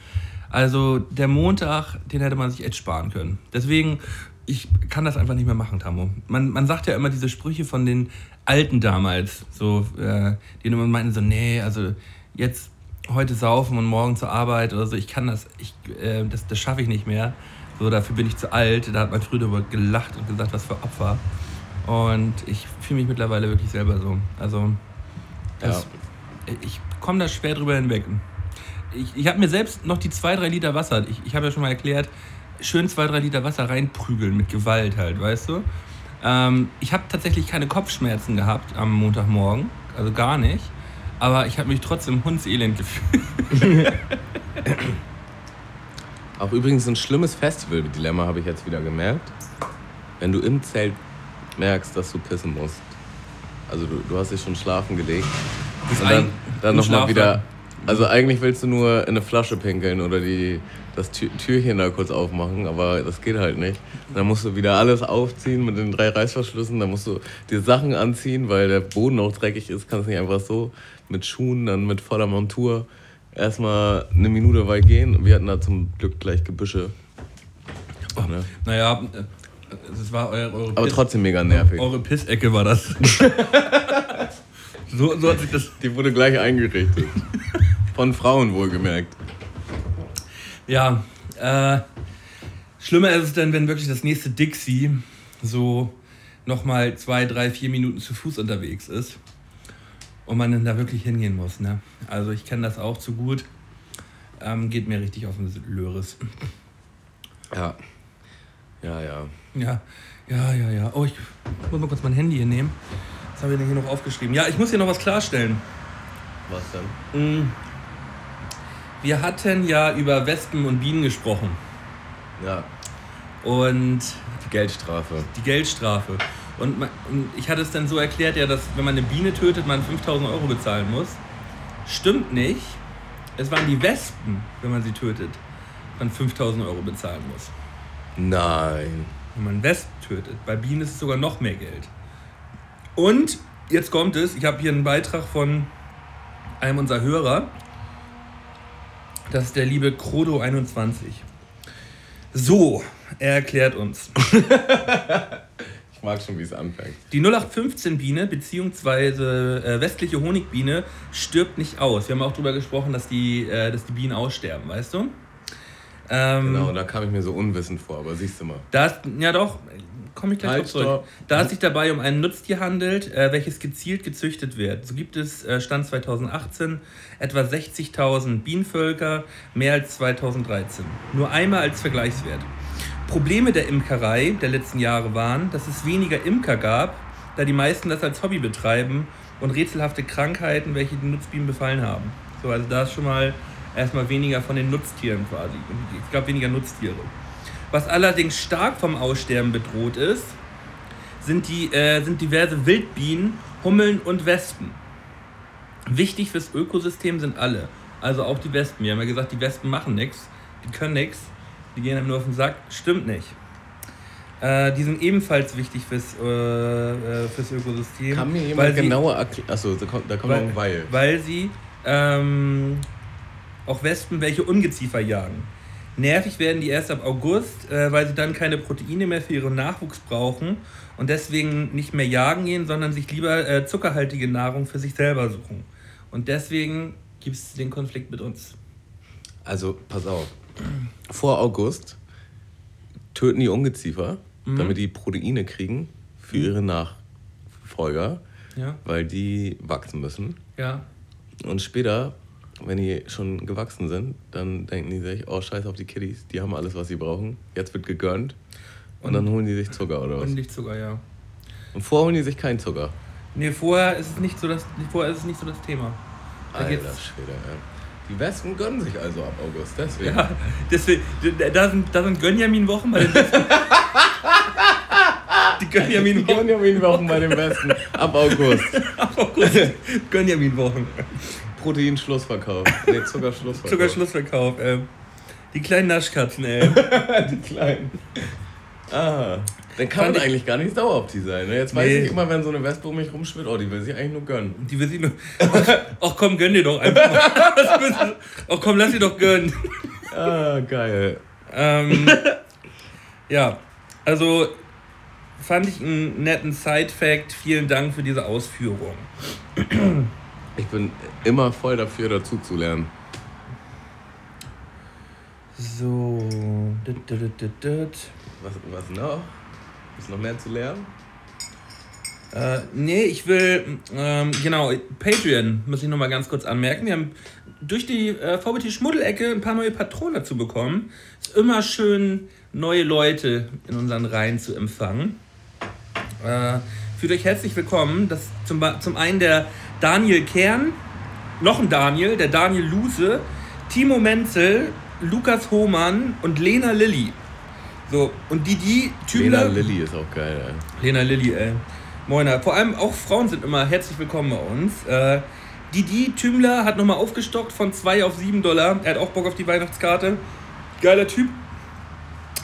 Also der Montag, den hätte man sich echt sparen können. Deswegen, ich kann das einfach nicht mehr machen, Tammo. Man, man sagt ja immer diese Sprüche von den Alten damals, so, äh, die immer meinten so, nee, also jetzt heute saufen und morgen zur Arbeit oder so, ich kann das, ich, äh, das, das schaffe ich nicht mehr. So, dafür bin ich zu alt. Da hat man früher darüber gelacht und gesagt, was für Opfer. Und ich fühle mich mittlerweile wirklich selber so. Also, das, ja. Ich komme da schwer drüber hinweg. Ich, ich habe mir selbst noch die zwei, drei Liter Wasser, ich, ich habe ja schon mal erklärt, schön zwei, drei Liter Wasser reinprügeln mit Gewalt halt, weißt du? Ähm, ich habe tatsächlich keine Kopfschmerzen gehabt am Montagmorgen, also gar nicht. Aber ich habe mich trotzdem hundselend gefühlt. Auch übrigens ein schlimmes Festival-Dilemma habe ich jetzt wieder gemerkt. Wenn du im Zelt merkst, dass du pissen musst. Also du, du hast dich schon schlafen gelegt. und dann, dann nochmal wieder. Also eigentlich willst du nur in eine Flasche pinkeln oder die, das Türchen da kurz aufmachen, aber das geht halt nicht. dann musst du wieder alles aufziehen mit den drei Reißverschlüssen. Dann musst du dir Sachen anziehen, weil der Boden auch dreckig ist. Kannst nicht einfach so mit Schuhen, dann mit voller Montur erstmal eine Minute weit gehen. Wir hatten da zum Glück gleich Gebüsche. Oh, ne? Naja, das war eure, eure Aber Piss trotzdem mega nervig. Eure Pissecke war das. so, so hat sich das. Die wurde gleich eingerichtet. Von Frauen wohlgemerkt. Ja, äh, schlimmer ist es dann, wenn wirklich das nächste Dixie so nochmal zwei, drei, vier Minuten zu Fuß unterwegs ist. und man dann da wirklich hingehen muss. Ne? Also ich kenne das auch zu gut. Ähm, geht mir richtig auf den Löres. Ja. Ja, ja. Ja, ja, ja, ja. Oh, ich muss mal kurz mein Handy hier nehmen. Was habe ich denn hier noch aufgeschrieben? Ja, ich muss hier noch was klarstellen. Was denn? Mm. Wir hatten ja über Wespen und Bienen gesprochen. Ja. Und Die Geldstrafe. die Geldstrafe. Und ich hatte es dann so erklärt, ja, dass wenn man eine Biene tötet, man 5000 Euro bezahlen muss. Stimmt nicht. Es waren die Wespen, wenn man sie tötet, man 5000 Euro bezahlen muss. Nein. Wenn man Wespen tötet. Bei Bienen ist es sogar noch mehr Geld. Und jetzt kommt es, ich habe hier einen Beitrag von einem unserer Hörer. Das ist der liebe Krodo21. So, er erklärt uns. Ich mag schon, wie es anfängt. Die 0815-Biene bzw. Äh, westliche Honigbiene stirbt nicht aus. Wir haben auch darüber gesprochen, dass die, äh, dass die Bienen aussterben, weißt du? Ähm, Genau, da kam ich mir so unwissend vor, aber siehst du mal. Da ist, ja doch, komme ich gleich Halt, zurück. stopp. Da es sich dabei um ein Nutztier handelt, äh, welches gezielt gezüchtet wird. So gibt es äh, Stand 2018 etwa 60.000 Bienenvölker, mehr als 2013. Nur einmal als Vergleichswert. Probleme der Imkerei der letzten Jahre waren, dass es weniger Imker gab, da die meisten das als Hobby betreiben und rätselhafte Krankheiten, welche die Nutzbienen befallen haben. So, also da ist schon mal erstmal weniger von den Nutztieren quasi. Es gab weniger Nutztiere. Was allerdings stark vom Aussterben bedroht ist, sind, die, äh, sind diverse Wildbienen, Hummeln und Wespen. Wichtig fürs Ökosystem sind alle. Also auch die Wespen. Wir haben ja gesagt, die Wespen machen nichts, die können nichts, die gehen einem nur auf den Sack. Stimmt nicht. Äh, die sind ebenfalls wichtig fürs, äh, äh, fürs Ökosystem. Kann mir weil jemand genauer erklären? Achso, da kommt, da kommt noch ein Weil. weil sie ähm, auch Wespen welche Ungeziefer jagen. Nervig werden die erst ab August, äh, weil sie dann keine Proteine mehr für ihren Nachwuchs brauchen und deswegen nicht mehr jagen gehen, sondern sich lieber äh, zuckerhaltige Nahrung für sich selber suchen. Und deswegen gibt es den Konflikt mit uns. Also, pass auf. Vor August töten die Ungeziefer, Mhm. damit die Proteine kriegen für ihre Nachfolger, Ja, weil die wachsen müssen. ja. Und später, wenn die schon gewachsen sind, dann denken die sich, oh scheiß auf die Kiddies, die haben alles, was sie brauchen. Jetzt wird gegönnt. Und, Und- dann holen die sich Zucker oder was? Nicht Zucker, ja. Und vorher holen die sich keinen Zucker. Nee, vorher ist es nicht so das, vorher ist es nicht so das Thema. Da Alter Schwede, ja. Die Wespen gönnen sich also ab August, deswegen. Ja, deswegen, da sind, da sind Gönjamin-Wochen bei den Besten. Die Gönjamin-Wochen. Gönjamin-Wochen bei den Westen ab August. Gönjamin-Wochen. Proteinschlussverkauf. Nee, Zuckerschlussverkauf. Zuckerschlussverkauf, ey. Die kleinen Naschkatzen, ey. Die kleinen. Ah. Dann kann Fand man ich- eigentlich gar nicht sauer auf die sein. Ne? Jetzt weiß Nee. ich immer, wenn so eine Wespe um mich rumschwirrt, oh, die will sich eigentlich nur gönnen. Die will sie nur. Ach komm, gönn dir doch einfach mal. Ach komm, lass sie doch gönnen. Ah, geil. Ähm, ja, also fand ich einen netten Side-Fact. Vielen Dank für diese Ausführung. Ich bin immer voll dafür, dazu zu lernen. So. Dit, dit, dit, dit, dit. Was, was noch? Ist noch mehr zu lernen? Äh, nee, ich will, ähm, genau, Patreon muss ich nochmal ganz kurz anmerken. Wir haben durch die äh, VBT Schmuddelecke ein paar neue Patronen dazu bekommen. Ist immer schön, neue Leute in unseren Reihen zu empfangen. Äh, fühlt euch herzlich willkommen. Das zum, zum einen der Daniel Kern, noch ein Daniel, der Daniel Luse, Timo Menzel, Lukas Hohmann und Lena Lilly. So, und die, die Lena Tübler. Lilly ist auch geil, ey. Lena Lilly, ey. Moiner. Vor allem auch Frauen sind immer herzlich willkommen bei uns. Äh, Didi Tümler hat nochmal aufgestockt von 2 auf 7 Dollar. Er hat auch Bock auf die Weihnachtskarte. Geiler Typ.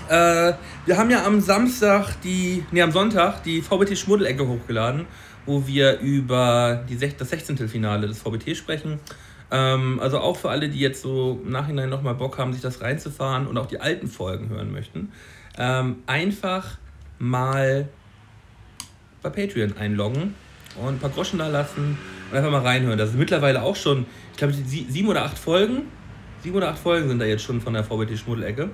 Äh, wir haben ja am Samstag die, nee, am Sonntag die VBT Schmuddelecke hochgeladen, wo wir über die, sech- das 16. Finale des VBT sprechen. Ähm, also auch für alle, die jetzt so im Nachhinein nochmal Bock haben, sich das reinzufahren und auch die alten Folgen hören möchten. Ähm, einfach mal bei Patreon einloggen und ein paar Groschen da lassen und einfach mal reinhören. Das ist mittlerweile auch schon, ich glaube, sie- sieben oder acht Folgen. Sieben oder acht Folgen sind da jetzt schon von der VBT Schmuddelecke.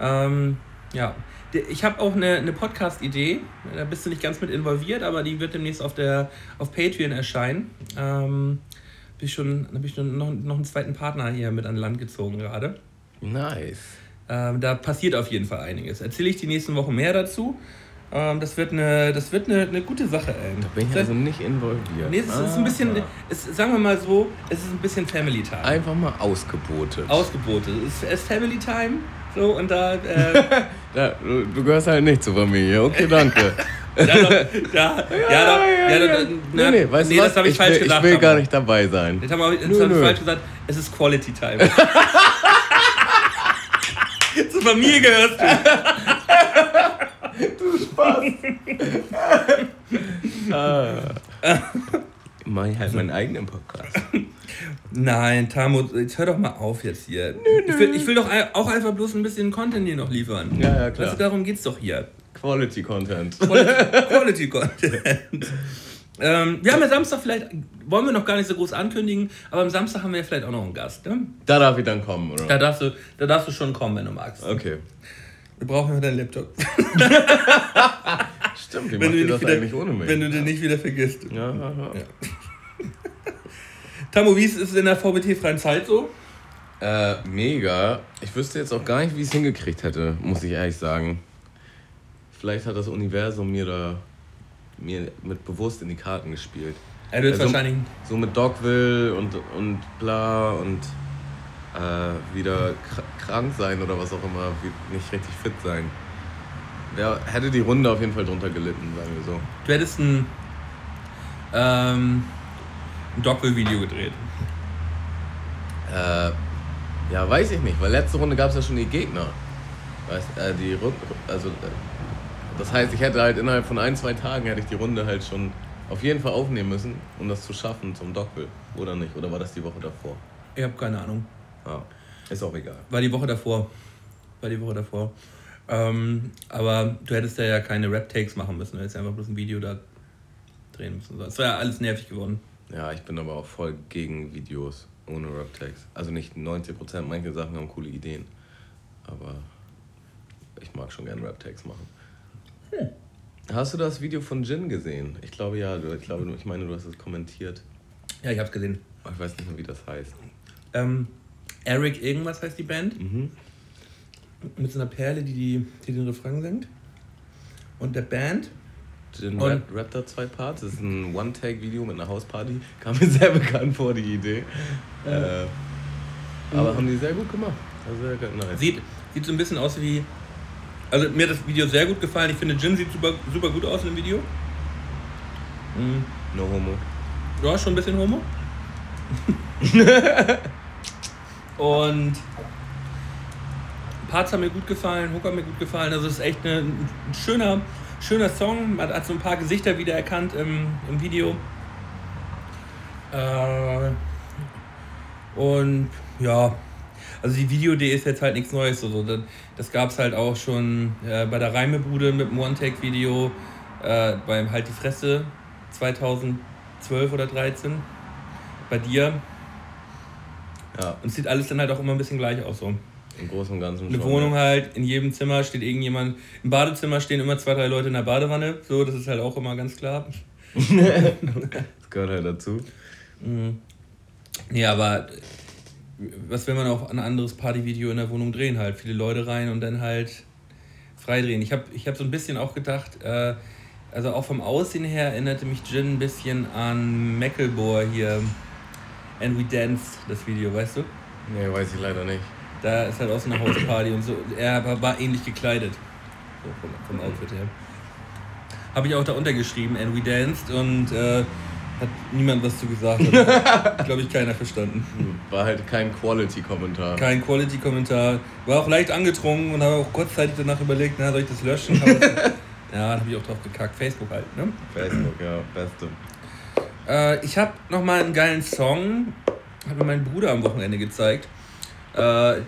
Ähm, Ja. Ich habe auch eine, eine Podcast-Idee. Da bist du nicht ganz mit involviert, aber die wird demnächst auf, der, auf Patreon erscheinen. Ähm, bin ich schon, habe ich schon noch, noch einen zweiten Partner hier mit an Land gezogen gerade. Nice. Ähm, da passiert auf jeden Fall einiges. Erzähle ich die nächsten Wochen mehr dazu. Ähm, das wird eine, das wird eine, eine gute Sache, ey. Da bin ich also nicht involviert. Nee, es ist ein bisschen, es, sagen wir mal so, es ist ein bisschen Family Time. Einfach mal ausgebotet. Ausgebotet. Es ist Family Time. So, und da. Äh, da du, du gehörst halt nicht zur Familie. Okay, danke. ja, da, ja, ja, ja, ja, ja, nee, nee, weißt nee, du was? das habe ich, ich, falsch will, gesagt. Ich will gar nicht dabei sein. Das habe ich, hab ich falsch gesagt. Es ist Quality Time. Zur Familie gehörst du. Spaß. Mach ich halt meinen eigenen Podcast. Nein, Tamo, jetzt hör doch mal auf jetzt hier. Nö, nö. Ich, will, ich will doch auch einfach bloß ein bisschen Content hier noch liefern. Ja, ja, klar. Du, darum geht's doch hier. Quality Content. Quality, Quality Content. ähm, wir haben ja Samstag vielleicht, wollen wir noch gar nicht so groß ankündigen, aber am Samstag haben wir ja vielleicht auch noch einen Gast. Ne? Da darf ich dann kommen, oder? Da darfst, du, da darfst du schon kommen, wenn du magst. Okay. Wir brauchen ja deinen Laptop. Stimmt, wie wenn du das wieder, eigentlich ohne mich? Wenn du den nicht wieder vergisst. Ja, ja, ja. Tammo, wie ist es in der VBT-freien Zeit so? Äh, mega. Ich wüsste jetzt auch gar nicht, wie ich es hingekriegt hätte, muss ich ehrlich sagen. Vielleicht hat das Universum mir da mir mit bewusst in die Karten gespielt. Er wird also, wahrscheinlich. So mit Dogville und, und bla und äh, wieder krank sein oder was auch immer, nicht richtig fit sein. Der hätte die Runde auf jeden Fall drunter gelitten, sagen wir so. Du hättest ein, ähm, ein Dogville-Video gedreht. Äh, ja, weiß ich nicht, weil letzte Runde gab es ja schon die Gegner. Weißt, äh, die Rück also äh, das heißt, ich hätte halt innerhalb von ein, zwei Tagen hätte ich die Runde halt schon auf jeden Fall aufnehmen müssen, um das zu schaffen zum Dogville. Oder nicht? Oder war das die Woche davor? Ich habe keine Ahnung. Ja, ist auch egal. War die Woche davor. War die Woche davor. Ähm, aber du hättest ja, ja keine Rap-Takes machen müssen. Du hättest einfach bloß ein Video da drehen müssen. Das wäre ja alles nervig geworden. Ja, ich bin aber auch voll gegen Videos ohne Rap-Takes. Also nicht 90%, manche Sachen haben coole Ideen. Aber ich mag schon gerne Rap-Takes machen. Hm. Hast du das Video von Jin gesehen? Ich glaube ja, ich glaube, ich meine, du hast es kommentiert. Ja, ich habe es gesehen. Ich weiß nicht mehr, wie das heißt. Ähm, Eric irgendwas heißt die Band. Mhm. Mit so einer Perle, die, die, die den Refrain singt. Und der Band. Jin rap, rappt da zwei Parts. Das ist ein One-Take-Video mit einer Hausparty. Kam mir sehr bekannt vor, die Idee. Äh, aber mhm. haben die sehr gut gemacht. Also sehr nice. Sieht, sieht so ein bisschen aus wie also mir hat das Video sehr gut gefallen. Ich finde, Jin sieht super, super gut aus im Video. Mhm. No homo. Ja, schon ein bisschen homo. Und Parts haben mir gut gefallen, Hook hat mir gut gefallen. Also es ist echt ein schöner, schöner Song. Man hat so ein paar Gesichter wiedererkannt im, im Video. Äh, und ja, also die Videoidee ist jetzt halt nichts Neues. Also das, das gab es halt auch schon äh, bei der Reimebude mit dem One-Take-Video, äh, beim Halt die Fresse 2012 oder 13. Bei dir. Ja. Und es sieht alles dann halt auch immer ein bisschen gleich aus. So. Im Großen und Ganzen Eine schon, Wohnung ja. halt, in jedem Zimmer steht irgendjemand. Im Badezimmer stehen immer zwei, drei Leute in der Badewanne. So, das ist halt auch immer ganz klar. das gehört halt dazu. Mhm. Ja, aber was will man auch ein anderes Partyvideo in der Wohnung drehen halt? Viele Leute rein und dann halt freidrehen. Ich habe ich hab so ein bisschen auch gedacht, äh, also auch vom Aussehen her erinnerte mich Jin ein bisschen an Macklemore hier. And We Danced, das Video, weißt du? Nee, weiß ich leider nicht. Da ist halt auch so eine Hausparty und so. Er war, ähnlich gekleidet. So vom, vom Outfit her. Habe ich auch da untergeschrieben, And We Danced und äh, hat niemand was zu gesagt. Hat, glaube ich, keiner verstanden. War halt kein Quality-Kommentar. Kein Quality-Kommentar. War auch leicht angetrunken und habe auch kurzzeitig danach überlegt, na, soll ich das löschen? ja, dann habe ich auch drauf gekackt. Facebook halt, ne? Facebook, ja, beste. Äh, ich habe nochmal einen geilen Song, hat mir mein Bruder am Wochenende gezeigt. Äh,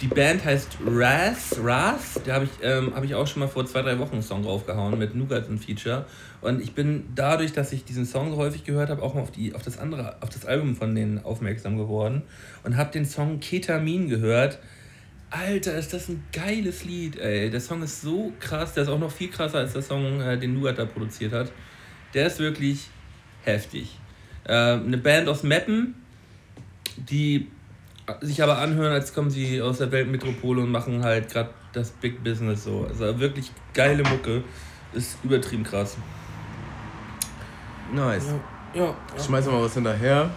die Band heißt Raz, Raz, da habe ich, ähm, hab ich auch schon mal vor zwei, drei Wochen einen Song draufgehauen mit Nougat und Feature. Und ich bin dadurch, dass ich diesen Song so häufig gehört habe, auch mal auf, die, auf das andere, auf das Album von denen aufmerksam geworden und habe den Song Ketamin gehört. Alter, ist das ein geiles Lied, ey. Der Song ist so krass, der ist auch noch viel krasser als der Song, äh, den Nuat da produziert hat. Der ist wirklich heftig. Äh, eine Band aus Meppen, die sich aber anhören, als kommen sie aus der Weltmetropole und machen halt gerade das Big Business so. Also wirklich geile Mucke. Ist übertrieben krass. Nice. Ja. ja. Ich schmeiß mal was hinterher.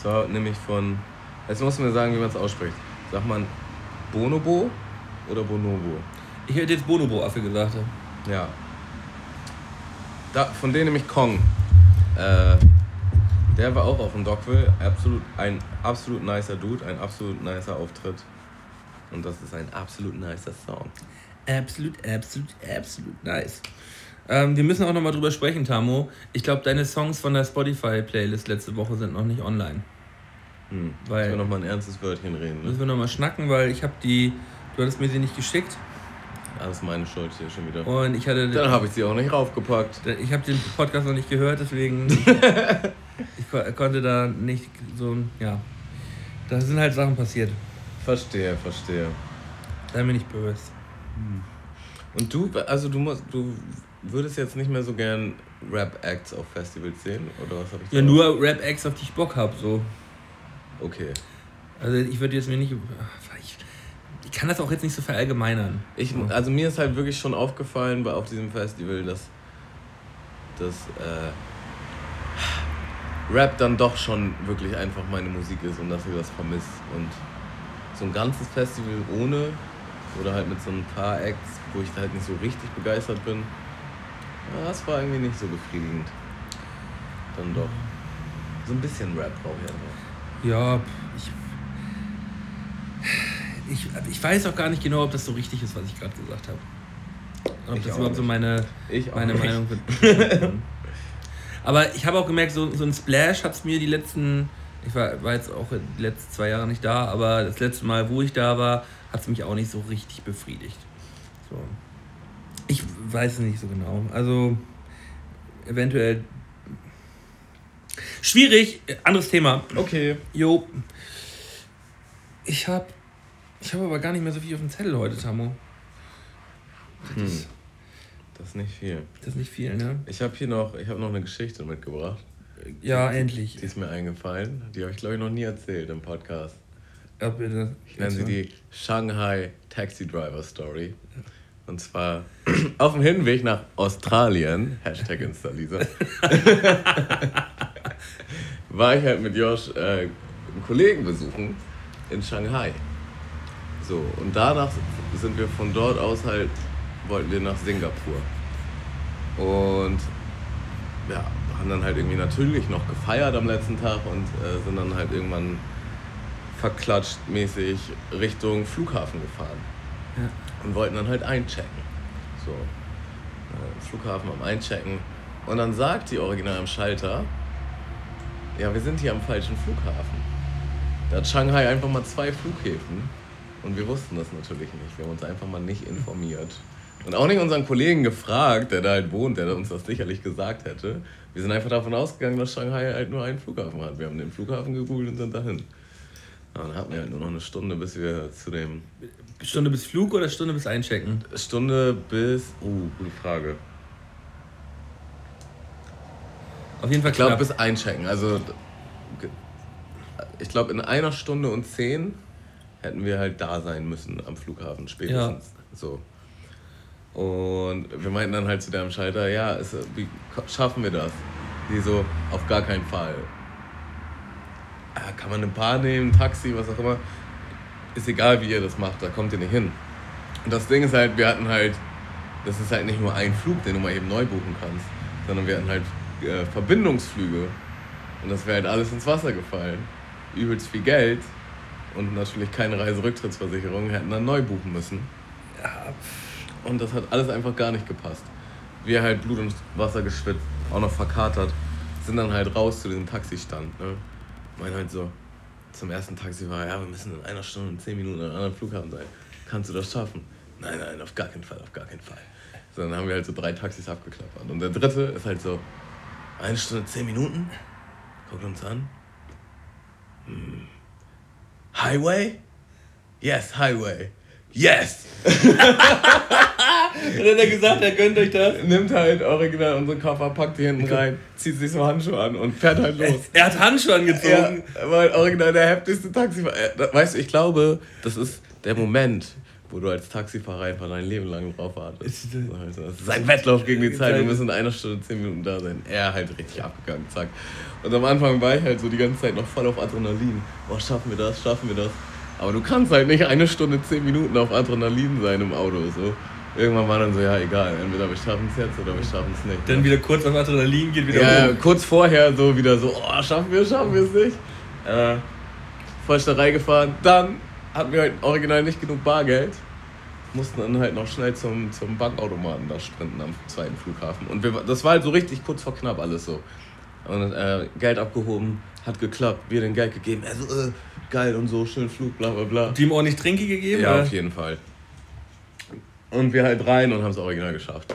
So, nämlich von. Jetzt muss man sagen, wie man es ausspricht. Sagt man Bonobo oder Bonobo? Ich hätte jetzt Bonobo-Affe gesagt. Ja. Da, von denen nämlich Kong. Äh, der war auch auf dem Dockville. Absolut, ein absolut nicer Dude, ein absolut nicer Auftritt. Und das ist ein absolut nicer Song. Absolut, absolut, absolut nice. Ähm, wir müssen auch nochmal drüber sprechen, Tamo. Ich glaube, deine Songs von der Spotify-Playlist letzte Woche sind noch nicht online. Hm. Weil wir nochmal ein ernstes Wörtchen reden. Ne? Müssen wir nochmal schnacken, weil ich habe die. Du hattest mir sie nicht geschickt. Das ist meine Schuld hier schon wieder. Und ich hatte. Dann habe ich sie auch nicht raufgepackt. Ich habe den Podcast noch nicht gehört, deswegen. ich ko konnte da nicht so. Ja. Da sind halt Sachen passiert. Verstehe, verstehe. Sei mir nicht böse. Hm. Und du, also du musst, du würdest jetzt nicht mehr so gern Rap-Acts auf Festivals sehen? Oder was habe ich Ja, nur Rap-Acts, auf die ich Bock habe, so. Okay. Also ich würde jetzt mir nicht. Ich, kann das auch jetzt nicht so verallgemeinern. Ich, also mir ist halt wirklich schon aufgefallen bei auf diesem Festival, dass, dass äh, Rap dann doch schon wirklich einfach meine Musik ist und dass ich das vermisst. Und so ein ganzes Festival ohne oder halt mit so ein paar Acts, wo ich halt nicht so richtig begeistert bin, ja, das war irgendwie nicht so befriedigend. Dann doch. So ein bisschen Rap brauche ich einfach. Ja, ich, ich, ich weiß auch gar nicht genau, ob das so richtig ist, was ich gerade gesagt habe. Ob ich das überhaupt nicht. so meine, meine Meinung wird. Aber ich habe auch gemerkt, so, so ein Splash hat es mir die letzten, ich war, war jetzt auch die letzten zwei Jahre nicht da, aber das letzte Mal, wo ich da war, hat es mich auch nicht so richtig befriedigt. So. Ich weiß es nicht so genau. Also eventuell Schwierig, anderes Thema. Okay. Jo. Ich hab. Ich habe aber gar nicht mehr so viel auf dem Zettel heute, Tamo. Das, hm. ist, das ist nicht viel. Das ist nicht viel, ne? Ich habe hier noch, ich habe noch eine Geschichte mitgebracht. Ja, endlich. Die ist mir eingefallen. Die habe ich, glaube ich, noch nie erzählt im Podcast. Ja, bitte. Ich nenne sie die Shanghai Taxi Driver Story. Und zwar auf dem Hinweg nach Australien, Hashtag Instalisa, war ich halt mit Josh äh, einen Kollegen besuchen in Shanghai. So, und danach sind wir von dort aus halt, wollten wir nach Singapur. Und ja, haben dann halt irgendwie natürlich noch gefeiert am letzten Tag und äh, sind dann halt irgendwann verklatscht mäßig Richtung Flughafen gefahren. Ja. Und wollten dann halt einchecken. So, äh, Flughafen am Einchecken. Und dann sagt die Original am Schalter, ja, wir sind hier am falschen Flughafen. Da hat Shanghai einfach mal zwei Flughäfen. Und wir wussten das natürlich nicht. Wir haben uns einfach mal nicht informiert. Und auch nicht unseren Kollegen gefragt, der da halt wohnt, der uns das sicherlich gesagt hätte. Wir sind einfach davon ausgegangen, dass Shanghai halt nur einen Flughafen hat. Wir haben den Flughafen gegoogelt und sind dahin. dann hatten wir halt nur noch eine Stunde, bis wir zu dem. Stunde bis Flug oder Stunde bis Einchecken? Stunde bis. Uh, gute Frage. Auf jeden Fall Ich glaube, bis einchecken. Also, ich glaube, in einer Stunde und zehn hätten wir halt da sein müssen am Flughafen spätestens. Ja. So. Und wir meinten dann halt zu dem Schalter, ja, es, wie schaffen wir das? Die so, auf gar keinen Fall. kann man ein Paar nehmen, ein Taxi, was auch immer. Ist egal, wie ihr das macht, da kommt ihr nicht hin. Und das Ding ist halt, wir hatten halt, das ist halt nicht nur ein Flug, den du mal eben neu buchen kannst, sondern wir hatten halt äh, Verbindungsflüge. Und das wäre halt alles ins Wasser gefallen. Übelst viel Geld und natürlich keine Reiserücktrittsversicherung, hätten dann neu buchen müssen. Ja. Und das hat alles einfach gar nicht gepasst. Wir halt Blut und Wasser geschwitzt, auch noch verkatert, sind dann halt raus zu diesem Taxistand. Ne? Mein halt so, zum ersten Taxi war, ja, wir müssen in einer Stunde und zehn Minuten an einem anderen Flughafen sein. Kannst du das schaffen? Nein, nein, auf gar keinen Fall, auf gar keinen Fall. So, dann haben wir halt so drei Taxis abgeklappert. Und der dritte ist halt so, eine Stunde, zehn Minuten. Guckt uns an. Hm. Highway? yes, Highway. Yes! und dann hat er gesagt, er gönnt euch das. Nimmt halt original unsere Koffer, packt die hinten rein, zieht sich so Handschuhe an und fährt halt los. Er hat Handschuhe angezogen. Ja, weil original der heftigste Taxifahrer. Äh, Weißt du, ich glaube, das ist der Moment, wo du als Taxifahrer einfach dein Leben lang drauf wartest. So, also, Das ist ein Wettlauf gegen die Zeit. Wir müssen in einer Stunde, zehn Minuten da sein. Er halt richtig abgegangen, zack. Und am Anfang war ich halt so die ganze Zeit noch voll auf Adrenalin. Oh, schaffen wir das, schaffen wir das. Aber du kannst halt nicht eine Stunde, zehn Minuten auf Adrenalin sein im Auto. So. Irgendwann war dann so, ja egal, entweder wir schaffen es jetzt oder wir schaffen es nicht. Dann wieder kurz auf Adrenalin, geht wieder Ja, hoch. kurz vorher so wieder so, oh, schaffen wir, schaffen wir es nicht. Äh, Vollsterei gefahren. Dann hatten wir halt original nicht genug Bargeld. Mussten dann halt noch schnell zum, zum Bankautomaten da sprinten am zweiten Flughafen. Und wir, das war halt so richtig kurz vor knapp alles so. Und äh, Geld abgehoben, hat geklappt, wir den Geld gegeben. Er so, äh, geil und so, schön Flug, bla bla bla. Die ihm ordentlich Trinke gegeben? Ja, oder? auf jeden Fall. Und wir halt rein und haben es original geschafft.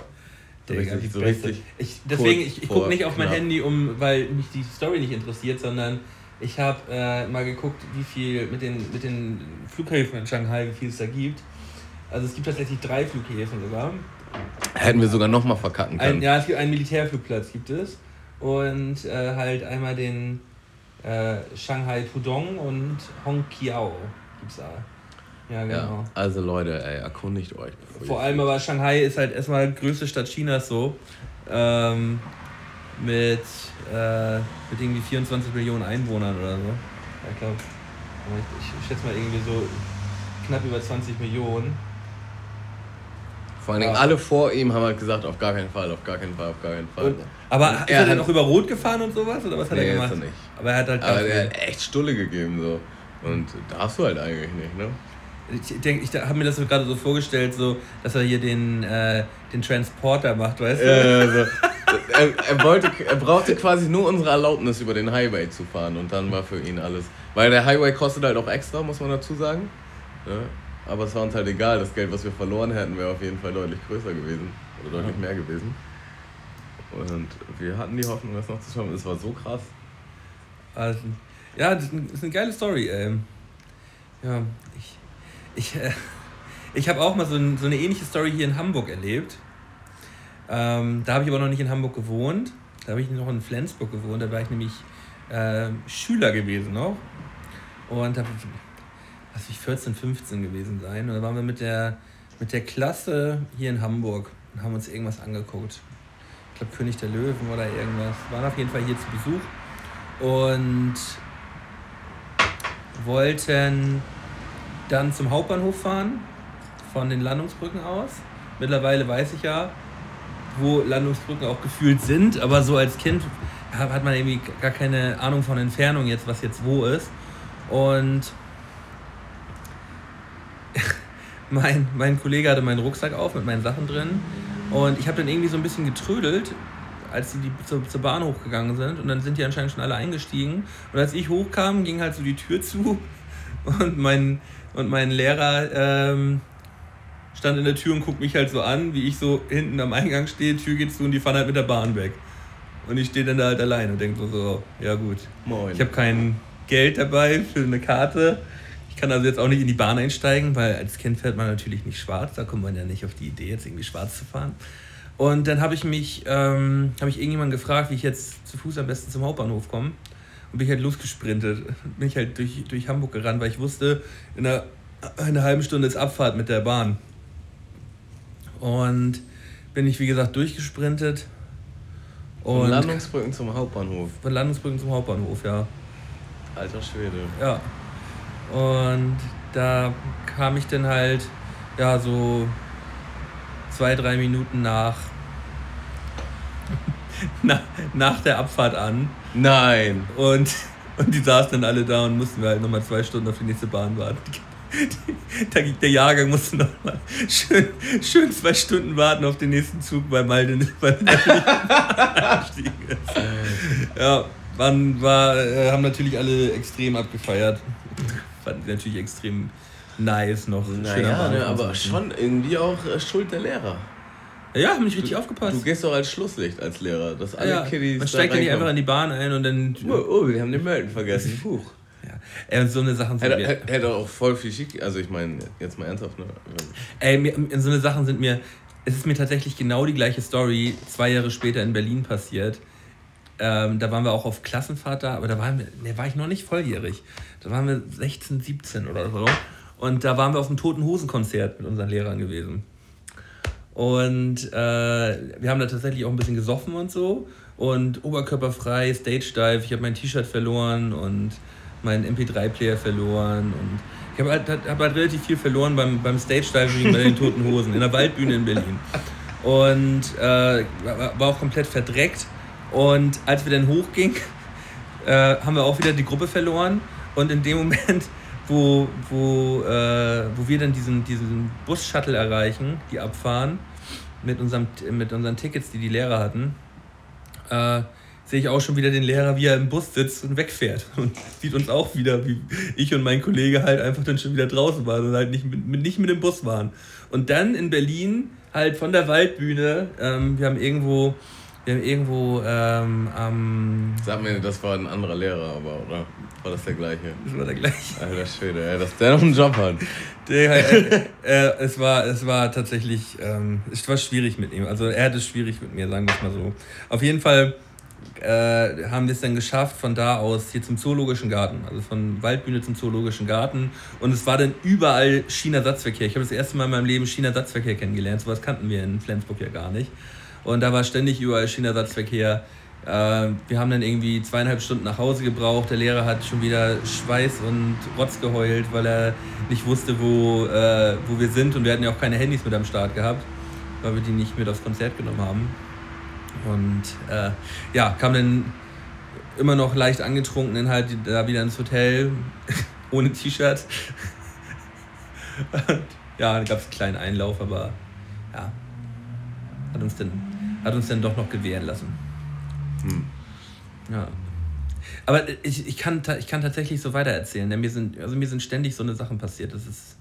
So Digga, richtig, so richtig Ich, deswegen, ich, ich gucke nicht auf mein knapp. Handy, um, weil mich die Story nicht interessiert, sondern ich habe äh, mal geguckt, wie viel mit den, mit den Flughäfen in Shanghai, wie viel es da gibt. Also es gibt tatsächlich drei Flughäfen sogar. Hätten wir sogar nochmal verkacken können. Ein, ja, es gibt einen Militärflugplatz gibt es. Und äh, halt einmal den äh, Shanghai Pudong und Hongqiao gibt's da. Ja, genau. Ja, also Leute, ey, erkundigt euch. Vor allem aber Shanghai ist halt erstmal größte Stadt Chinas so. Ähm, mit, äh, mit irgendwie 24 Millionen Einwohnern oder so. Ja, Ich glaube, ich, ich schätze mal irgendwie so knapp über 20 Millionen. Vor allen Dingen Ja. alle vor ihm haben halt gesagt, auf gar keinen Fall, auf gar keinen Fall, auf gar keinen Fall. Und, aber Und ist er er denn hat- noch über Rot gefahren und sowas? Oder was hat Nee, er ist gemacht? er nicht. Aber er hat halt Aber gegeben. hat echt Stulle gegeben so. Und darfst du halt eigentlich nicht, ne? Ich denke, ich habe mir das so gerade so vorgestellt, so, dass er hier den, äh, den Transporter macht, weißt du? Äh, also, er, er, wollte, er brauchte quasi nur unsere Erlaubnis, über den Highway zu fahren und dann war für ihn alles. Weil der Highway kostet halt auch extra, muss man dazu sagen. Ja, aber es war uns halt egal, das Geld, was wir verloren hätten, wäre auf jeden Fall deutlich größer gewesen. Oder deutlich mehr gewesen. Und wir hatten die Hoffnung, das noch zu schaffen. Es war so krass. Also, ja, das ist, eine geile Story. Ähm, ja, ich, ich, äh, ich habe auch mal so, ein, so eine ähnliche Story hier in Hamburg erlebt. Ähm, da habe ich aber noch nicht in Hamburg gewohnt. Da habe ich noch in Flensburg gewohnt. Da war ich nämlich äh, Schüler gewesen noch. Und da lass ich 14, 15 gewesen sein. Und da waren wir mit der, mit der Klasse hier in Hamburg und haben uns irgendwas angeguckt. Ich glaube König der Löwen oder irgendwas. Waren auf jeden Fall hier zu Besuch und wollten dann zum Hauptbahnhof fahren, von den Landungsbrücken aus. Mittlerweile weiß ich ja, wo Landungsbrücken auch gefühlt sind, aber so als Kind hat man irgendwie gar keine Ahnung von Entfernung jetzt, was jetzt wo ist. Und mein, mein Kollege hatte meinen Rucksack auf mit meinen Sachen drin. Und ich habe dann irgendwie so ein bisschen getrödelt, als die, die zur, zur Bahn hochgegangen sind. Und dann sind die anscheinend schon alle eingestiegen. Und als ich hochkam, ging halt so die Tür zu. Und mein, und mein Lehrer ähm, stand in der Tür und guckt mich halt so an, wie ich so hinten am Eingang stehe, Tür geht zu und die fahren halt mit der Bahn weg. Und ich stehe dann da halt allein und denke so, so, ja gut, Moin. ich habe kein Geld dabei für eine Karte. Ich kann also jetzt auch nicht in die Bahn einsteigen, weil als Kind fährt man natürlich nicht schwarz. Da kommt man ja nicht auf die Idee, jetzt irgendwie schwarz zu fahren. Und dann habe ich mich, ähm, habe ich irgendjemanden gefragt, wie ich jetzt zu Fuß am besten zum Hauptbahnhof komme. Und bin ich halt losgesprintet. Bin ich halt durch, durch Hamburg gerannt, weil ich wusste, in einer, in einer halben Stunde ist Abfahrt mit der Bahn. Und bin ich, wie gesagt, durchgesprintet. Von Und Landungsbrücken zum Hauptbahnhof. von Landungsbrücken zum Hauptbahnhof, ja. Alter Schwede. Ja. Und da kam ich dann halt, ja, so zwei, drei Minuten nach, nach, nach der Abfahrt an. Nein. Und, und die saßen dann alle da und mussten wir halt nochmal zwei Stunden auf die nächste Bahn warten. Der, der Jahrgang musste nochmal schön, schön zwei Stunden warten auf den nächsten Zug, weil Malte nicht nicht abgestiegen ist. Ja, waren, war, äh, haben natürlich alle extrem abgefeiert. Fanden sie natürlich extrem nice noch. Naja, ne, aber schon irgendwie auch äh, Schuld der Lehrer. Ja, haben nicht richtig aufgepasst. Du gehst doch als Schlusslicht als Lehrer, dass alle ja, Kiddies man steigt ja nicht einfach in die Bahn ein und dann. Oh, oh, wir haben den Melden vergessen. Huch. Ja. Ey, so eine Sachen sind Hätte, mir. hätte, hätte auch voll viel schick. Also ich meine, jetzt mal ernsthaft, ne? Ey, mir, so eine Sachen sind mir. Es ist mir tatsächlich genau die gleiche Story zwei Jahre später in Berlin passiert. Ähm, da waren wir auch auf Klassenfahrt da, aber da waren wir, ne, war ich noch nicht volljährig. Da waren wir 16, 17 oder so. Und da waren wir auf einem Toten Hosen Konzert mit unseren Lehrern gewesen. Und äh, wir haben da tatsächlich auch ein bisschen gesoffen und so. Und oberkörperfrei, Stage Dive. Ich habe mein T-Shirt verloren und meinen MP3-Player verloren. Und ich habe halt, hab halt relativ viel verloren beim, beim Stage Diving bei den Toten Hosen in der Waldbühne in Berlin. Und äh, war auch komplett verdreckt. Und als wir dann hochgingen, äh, haben wir auch wieder die Gruppe verloren. Und in dem Moment, wo, wo, äh, wo wir dann diesen, diesen Bus-Shuttle erreichen, die abfahren, mit, unserem, mit unseren Tickets, die die Lehrer hatten, äh, sehe ich auch schon wieder den Lehrer, wie er im Bus sitzt und wegfährt. Und sieht uns auch wieder, wie ich und mein Kollege halt einfach dann schon wieder draußen waren und halt nicht mit, nicht mit dem Bus waren. Und dann in Berlin halt von der Waldbühne, ähm, wir haben irgendwo wir haben irgendwo ähm, am. Sag mir, das war ein anderer Lehrer, aber, oder? War das der gleiche? Das war der gleiche. Alter Schwede, ja, dass der noch einen Job hat. Der, äh, äh, es, war, es war tatsächlich. Ähm, es war schwierig mit ihm. Also, er hatte es schwierig mit mir, sagen wir es mal so. Auf jeden Fall äh, haben wir es dann geschafft, von da aus hier zum Zoologischen Garten. Also von Waldbühne zum Zoologischen Garten. Und es war dann überall China-Satzverkehr. Ich habe das erste Mal in meinem Leben China-Satzverkehr kennengelernt. So was kannten wir in Flensburg ja gar nicht. Und da war ständig überall Schienenersatzverkehr. Äh, wir haben dann irgendwie zweieinhalb Stunden nach Hause gebraucht. Der Lehrer hat schon wieder Schweiß und Rotz geheult, weil er nicht wusste, wo, äh, wo wir sind. Und wir hatten ja auch keine Handys mit am Start gehabt, weil wir die nicht mit aufs Konzert genommen haben. Und äh, ja, kam dann immer noch leicht angetrunken, dann halt da wieder ins Hotel ohne T-Shirt. ja, da gab es einen kleinen Einlauf, aber ja, hat uns dann hat uns dann doch noch gewähren lassen. Hm. Ja. Aber ich, ich, kann, ich kann tatsächlich so weitererzählen, denn mir sind, also mir sind ständig so eine Sachen passiert. Das ist,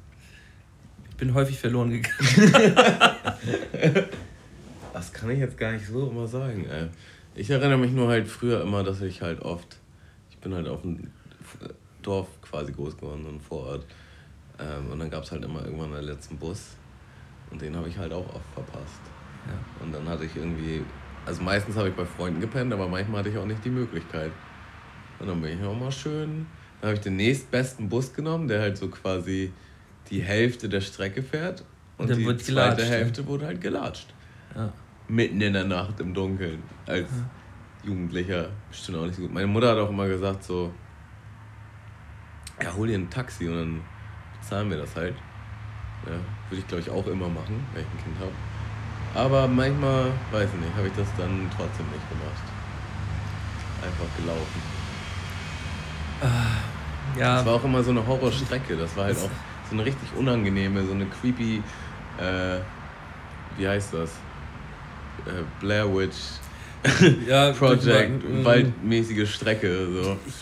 ich bin häufig verloren gegangen. das kann ich jetzt gar nicht so immer sagen. Ey. Ich erinnere mich nur halt früher immer, dass ich halt oft, ich bin halt auf dem Dorf quasi groß geworden, so ein Vorort. Ähm, und dann gab es halt immer irgendwann den letzten Bus. Und den habe ich halt auch oft verpasst. Ja. Und dann hatte ich irgendwie, also meistens habe ich bei Freunden gepennt, aber manchmal hatte ich auch nicht die Möglichkeit. Und dann bin ich auch mal schön, dann habe ich den nächstbesten Bus genommen, der halt so quasi die Hälfte der Strecke fährt. Und, und die zweite gelatscht, Hälfte ja. wurde halt gelatscht. Ja. Mitten in der Nacht im Dunkeln. Als ja. Jugendlicher bestimmt auch nicht so gut. Meine Mutter hat auch immer gesagt so, ja, hol dir ein Taxi und dann bezahlen wir das halt. Ja, würde ich glaube ich auch immer machen, wenn ich ein Kind habe. Aber manchmal, weiß ich nicht, habe ich das dann trotzdem nicht gemacht. Einfach gelaufen. Ah, ja. Das war auch immer so eine Horrorstrecke. Das war halt auch so eine richtig unangenehme, so eine creepy, äh, wie heißt das? Äh, Blair Witch ja, Project, waldmäßige Strecke. So. Ich,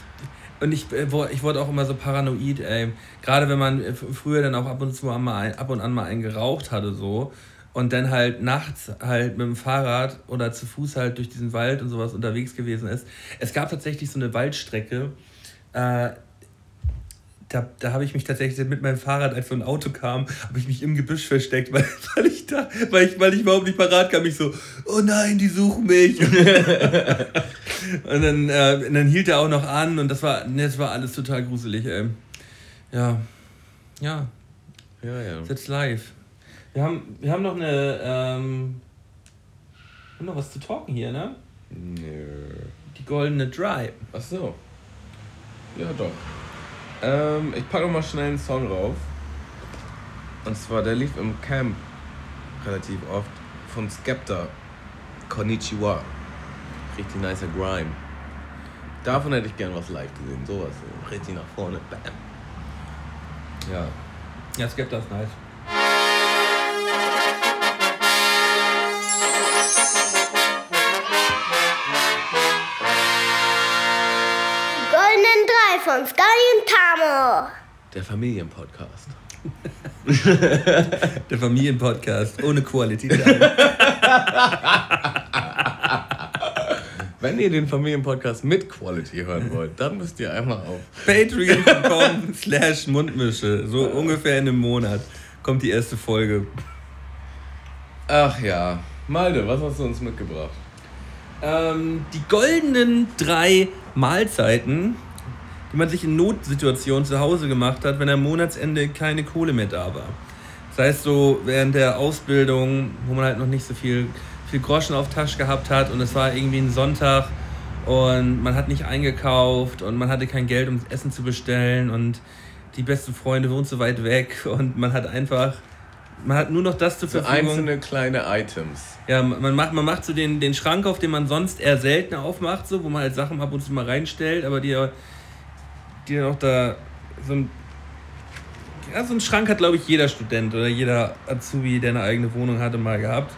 und ich, äh, ich wurde auch immer so paranoid, ey. Gerade wenn man früher dann auch ab und zu mal ab und an mal einen geraucht hatte, so und dann halt nachts halt mit dem Fahrrad oder zu Fuß halt durch diesen Wald und sowas unterwegs gewesen ist. Es gab tatsächlich so eine Waldstrecke, äh, da, da habe ich mich tatsächlich mit meinem Fahrrad, als so ein Auto kam, habe ich mich im Gebüsch versteckt, weil, weil ich da, weil ich, weil ich überhaupt nicht parat kam. Ich so, oh nein, die suchen mich. und dann, äh, dann hielt er auch noch an und das war, das war alles total gruselig, ey. Ja. Ja. Ja, ja. That's live. Wir haben, wir haben noch eine. Ähm, haben noch was zu talken hier, ne? Nö. Die goldene Dry. Ach so. Ja, doch. Ähm, ich packe noch mal schnell einen Song rauf. Und zwar, der lief im Camp relativ oft von Skepta. Konnichiwa. Richtig nicer Grime. Davon hätte ich gern was live gesehen. Sowas. Richtig nach vorne. Bam. Ja. Ja, Skepta ist nice. Von und Tamo. Der Familienpodcast. Der Familienpodcast ohne Quality. Wenn ihr den Familienpodcast mit Quality hören wollt, dann müsst ihr einmal auf Patreon.com slash Mundmische. So ungefähr in einem Monat kommt die erste Folge. Ach ja. Malde, was hast du uns mitgebracht? Ähm, die goldenen drei Mahlzeiten, die man sich in Notsituationen zu Hause gemacht hat, wenn am Monatsende keine Kohle mehr da war. Das heißt so während der Ausbildung, wo man halt noch nicht so viel, viel Groschen auf Tasche gehabt hat und es war irgendwie ein Sonntag und man hat nicht eingekauft und man hatte kein Geld, um Essen zu bestellen und die besten Freunde wohnt so weit weg und man hat einfach man hat nur noch das zur so Verfügung. Einzelne kleine Items. Ja, man macht, man macht so den, den Schrank auf, den man sonst eher selten aufmacht, so, wo man halt Sachen ab und zu mal reinstellt, aber die, die dann auch da so ein. Ja, so ein Schrank hat, glaube ich, jeder Student oder jeder Azubi, der eine eigene Wohnung hatte, mal gehabt.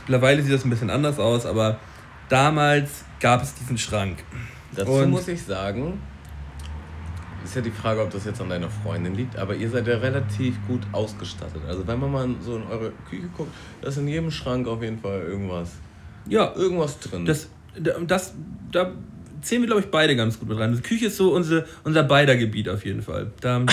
Mittlerweile sieht das ein bisschen anders aus, aber damals gab es diesen Schrank. Dazu Und- muss ich sagen, ist ja die Frage, ob das jetzt an deiner Freundin liegt, aber ihr seid ja relativ gut ausgestattet. Also wenn man mal so in eure Küche guckt, da ist in jedem Schrank auf jeden Fall irgendwas, Ja, irgendwas drin. das, das, da zählen wir, glaube ich, beide ganz gut mit rein. Die Küche ist so unsere, unser beider Gebiet auf jeden Fall. Da,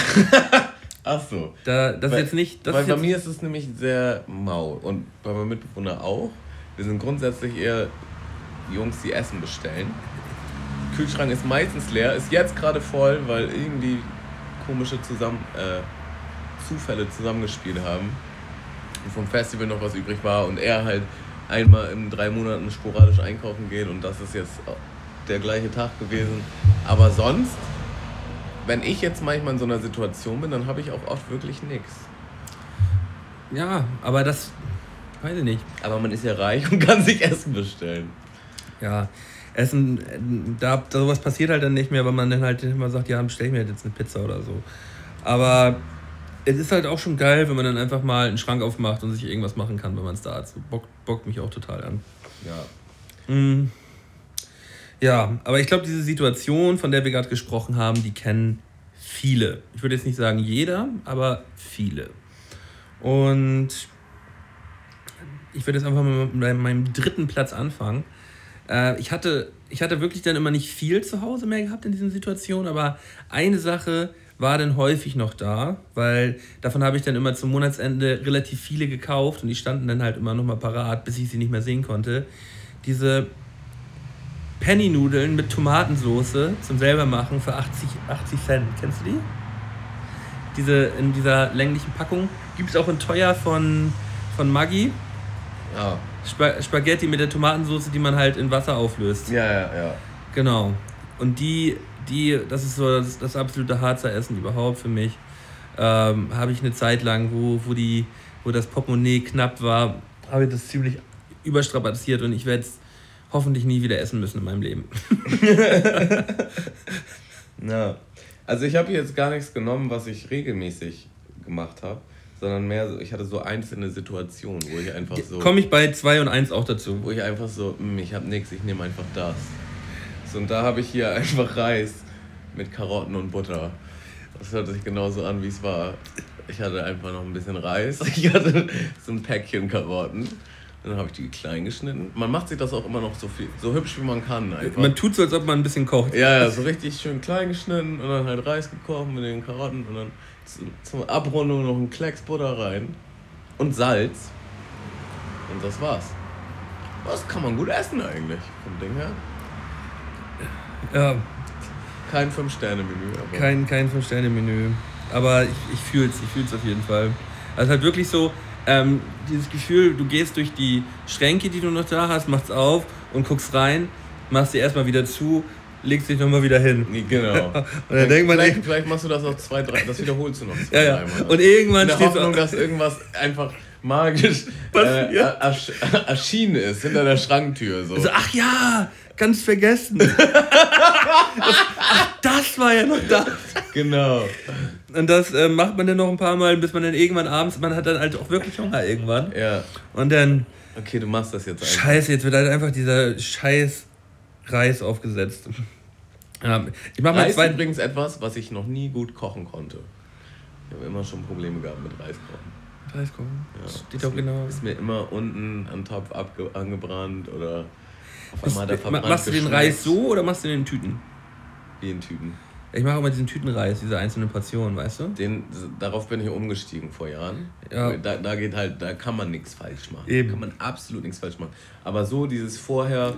Ach so. da, das Weil- ist jetzt nicht. Das Weil ist bei mir ist es nämlich sehr mau und bei meinem Mitbewohner auch. Wir sind grundsätzlich eher Jungs, die Essen bestellen. Kühlschrank ist meistens leer, ist jetzt gerade voll, weil irgendwie komische zusammen, äh, Zufälle zusammengespielt haben und vom Festival noch was übrig war und er halt einmal in drei Monaten sporadisch einkaufen geht und das ist jetzt der gleiche Tag gewesen. Aber sonst, wenn ich jetzt manchmal in so einer Situation bin, dann habe ich auch oft wirklich nichts. ja, aber das. Weiß ich nicht. Aber man ist ja reich und kann sich Essen bestellen. Ja, Essen, da, sowas passiert halt dann nicht mehr, weil man dann halt immer sagt, ja, bestell ich mir jetzt eine Pizza oder so. Aber es ist halt auch schon geil, wenn man dann einfach mal einen Schrank aufmacht und sich irgendwas machen kann, wenn man es da hat. So bockt, bockt mich auch total an. Ja. Mm. Ja, aber ich glaube, diese Situation, von der wir gerade gesprochen haben, die kennen viele. Ich würde jetzt nicht sagen jeder, aber viele. Und ich würde jetzt einfach mal mit meinem dritten Platz anfangen. Äh, ich, hatte, ich hatte wirklich dann immer nicht viel zu Hause mehr gehabt in diesen Situationen, aber eine Sache war dann häufig noch da, weil davon habe ich dann immer zum Monatsende relativ viele gekauft und die standen dann halt immer noch mal parat, bis ich sie nicht mehr sehen konnte. Diese Penny-Nudeln mit Tomatensoße zum selber machen für 80, 80 Cent. Kennst du die? Diese in dieser länglichen Packung. Gibt es auch in teuer von, von Maggi. Ja. Spa Spaghetti mit der Tomatensoße, die man halt in Wasser auflöst. Ja, ja, ja. Genau. Und die, die, das ist so das, das absolute Harzer Essen überhaupt für mich. Ähm, habe ich eine Zeit lang, wo, wo, die, wo das Portemonnaie knapp war, habe ich das ziemlich überstrapaziert und ich werde es hoffentlich nie wieder essen müssen in meinem Leben. Ja. Also ich habe jetzt gar nichts genommen, was ich regelmäßig gemacht habe, sondern mehr so, ich hatte so einzelne Situationen, wo ich einfach so, Komme ich bei 2 und 1 auch dazu. wo ich einfach so, "Hm, ich habe nichts, ich nehme einfach das. So, und da habe ich hier einfach Reis mit Karotten und Butter. Das hört sich genauso an, wie es war. Ich hatte einfach noch ein bisschen Reis, ich hatte so ein Päckchen Karotten. Dann habe ich die klein geschnitten. Man macht sich das auch immer noch so viel, so hübsch wie man kann. Einfach. Man tut so, als ob man ein bisschen kocht. Ja, ja, so richtig schön klein geschnitten und dann halt Reis gekocht mit den Karotten und dann zu- zur Abrundung noch ein Klecks Butter rein und Salz. Und das war's. Das kann man gut essen eigentlich, vom Ding her. Ja, Kein Fünf-Sterne-Menü, aber. kein, kein Fünf-Sterne-Menü. Aber ich, ich fühle es, ich auf jeden Fall. Also halt wirklich so, ähm, dieses Gefühl, du gehst durch die Schränke, die du noch da hast, machst auf und guckst rein, machst sie erstmal wieder zu, legst dich nochmal wieder hin. Genau. Und dann denkt man, vielleicht, vielleicht machst du das auch zwei, drei, das wiederholst du noch zwei, ja, ja. dreimal. Und irgendwann In der stehst Hoffnung, dass irgendwas einfach magisch äh, erschienen ist hinter der Schranktür. So. So, ach ja, ganz vergessen. das, ach, das war ja noch da. Genau. Und das äh, macht man dann noch ein paar Mal, bis man dann irgendwann abends, man hat dann halt auch wirklich Hunger irgendwann. Ja. Und dann, Okay, du machst das jetzt einfach. scheiße, jetzt wird halt einfach dieser scheiß Reis aufgesetzt. Ja, ich mach mal Reis ist zwei. übrigens etwas, was ich noch nie gut kochen konnte. Ich habe immer schon Probleme gehabt mit Reis kochen. Reis kochen. Ja. Steht doch genau. Ist mir immer unten am Topf angebrannt oder Auf einmal Ma- verbrannt Machst du den. Reis so oder machst du den in Tüten? Wie in Tüten. Ich mache immer diesen Tütenreis, diese einzelnen Portionen, weißt du? Den, darauf bin ich umgestiegen vor Jahren. Ja. Da, da geht halt, da kann man nichts falsch machen. Eben. Da kann man absolut nichts falsch machen. Aber so dieses vorher,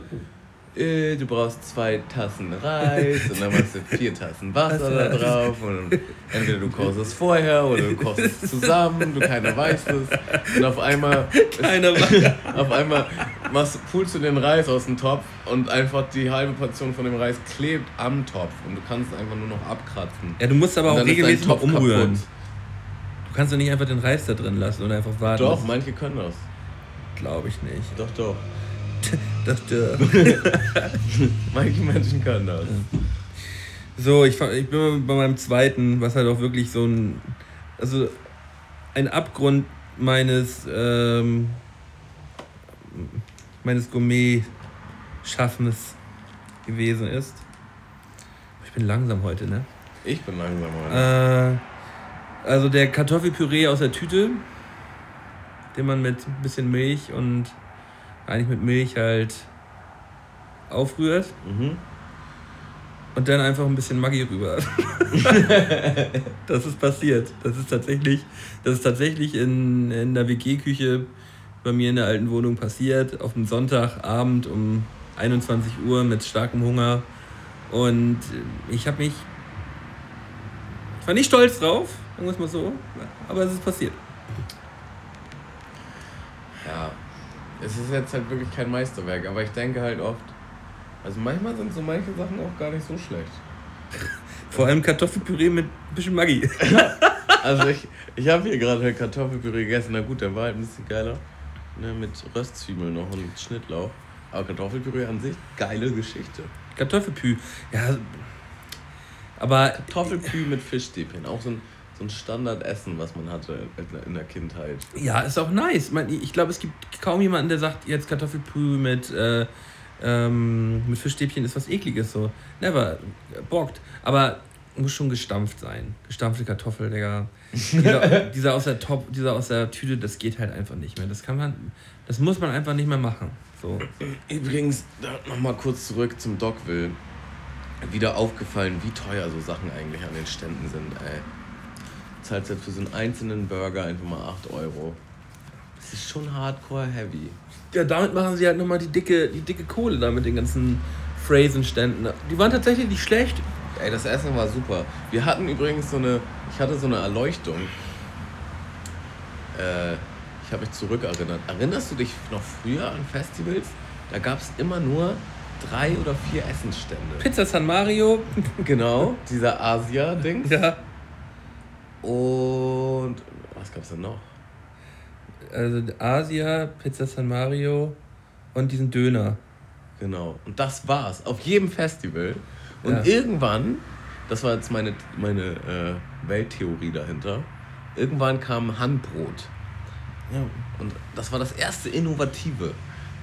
äh, du brauchst zwei Tassen Reis und dann machst du vier Tassen Wasser da drauf und entweder du kochst es vorher oder du kochst es zusammen, du keiner weiß es. Und auf einmal, Keiner auf einmal machst, pulst du den Reis aus dem Topf und einfach die halbe Portion von dem Reis klebt am Topf und du kannst es einfach nur noch abkratzen. Ja, du musst aber Und auch regelmäßig mal Topf umrühren. kaputt. Du kannst doch nicht einfach den Reis da drin lassen oder einfach warten. Doch, manche können das. Glaube ich nicht. Doch, doch. Das, äh, Manche Menschen können das. so, ich, ich bin bei meinem zweiten, was halt auch wirklich so ein. Also ein Abgrund meines. Ähm, meines Gourmet-Schaffens gewesen ist. Ich bin langsam heute, ne? Ich bin langsam heute. Äh, also der Kartoffelpüree aus der Tüte, den man mit ein bisschen Milch und eigentlich mit Milch halt aufrührt Mhm. und dann einfach ein bisschen Maggi rüber. das ist passiert. Das ist tatsächlich, das ist tatsächlich in, in der WG-Küche bei mir in der alten Wohnung passiert. Auf einem Sonntagabend um 21 Uhr mit starkem Hunger. Und ich habe mich. Ich war nicht stolz drauf, sagen wir es mal so, aber es ist passiert. Ja. Es ist jetzt halt wirklich kein Meisterwerk, aber ich denke halt oft, also manchmal sind so manche Sachen auch gar nicht so schlecht. Vor allem Kartoffelpüree mit ein bisschen Maggi. Also ich, ich habe hier gerade Kartoffelpüree gegessen, na gut, der war halt ein bisschen geiler. Ne, mit Röstzwiebeln noch und Schnittlauch. Aber Kartoffelpüree an sich, geile Geschichte. Kartoffelpü. Ja. Aber Kartoffelpü mit Fischstäbchen, auch so ein, so ein Standardessen, was man hatte in der Kindheit. Ja, ist auch nice. Ich glaube, es gibt kaum jemanden, der sagt, jetzt Kartoffelpü mit, äh, ähm, mit Fischstäbchen ist was ekliges. So. Never. Bockt. Aber muss schon gestampft sein. Gestampfte Kartoffel, Digga. Dieser, dieser, aus der Top, dieser aus der Tüte, das geht halt einfach nicht mehr. Das kann man, das muss man einfach nicht mehr machen. So. Übrigens, nochmal kurz zurück zum Dogville. Wieder aufgefallen, wie teuer so Sachen eigentlich an den Ständen sind, ey. Du zahlst für so einen einzelnen Burger einfach mal 8 Euro. Das ist schon hardcore heavy. Ja, damit machen sie halt nochmal die dicke, die dicke Kohle da mit den ganzen Phrasenständen. Die waren tatsächlich nicht schlecht. Ey, das Essen war super. Wir hatten übrigens so eine, ich hatte so eine Erleuchtung. Äh, ich habe mich zurückerinnert. Erinnerst du dich noch früher an Festivals? Da gab es immer nur drei oder vier Essensstände. Pizza San Mario. Genau, dieser Asia-Dings. Ja. Und was gab's denn noch? Also Asia, Pizza San Mario und diesen Döner. Genau. Und das war's. Auf jedem Festival. Und Ja. irgendwann, das war jetzt meine, meine äh, Welttheorie dahinter, irgendwann kam Handbrot. Ja. Und das war das erste Innovative.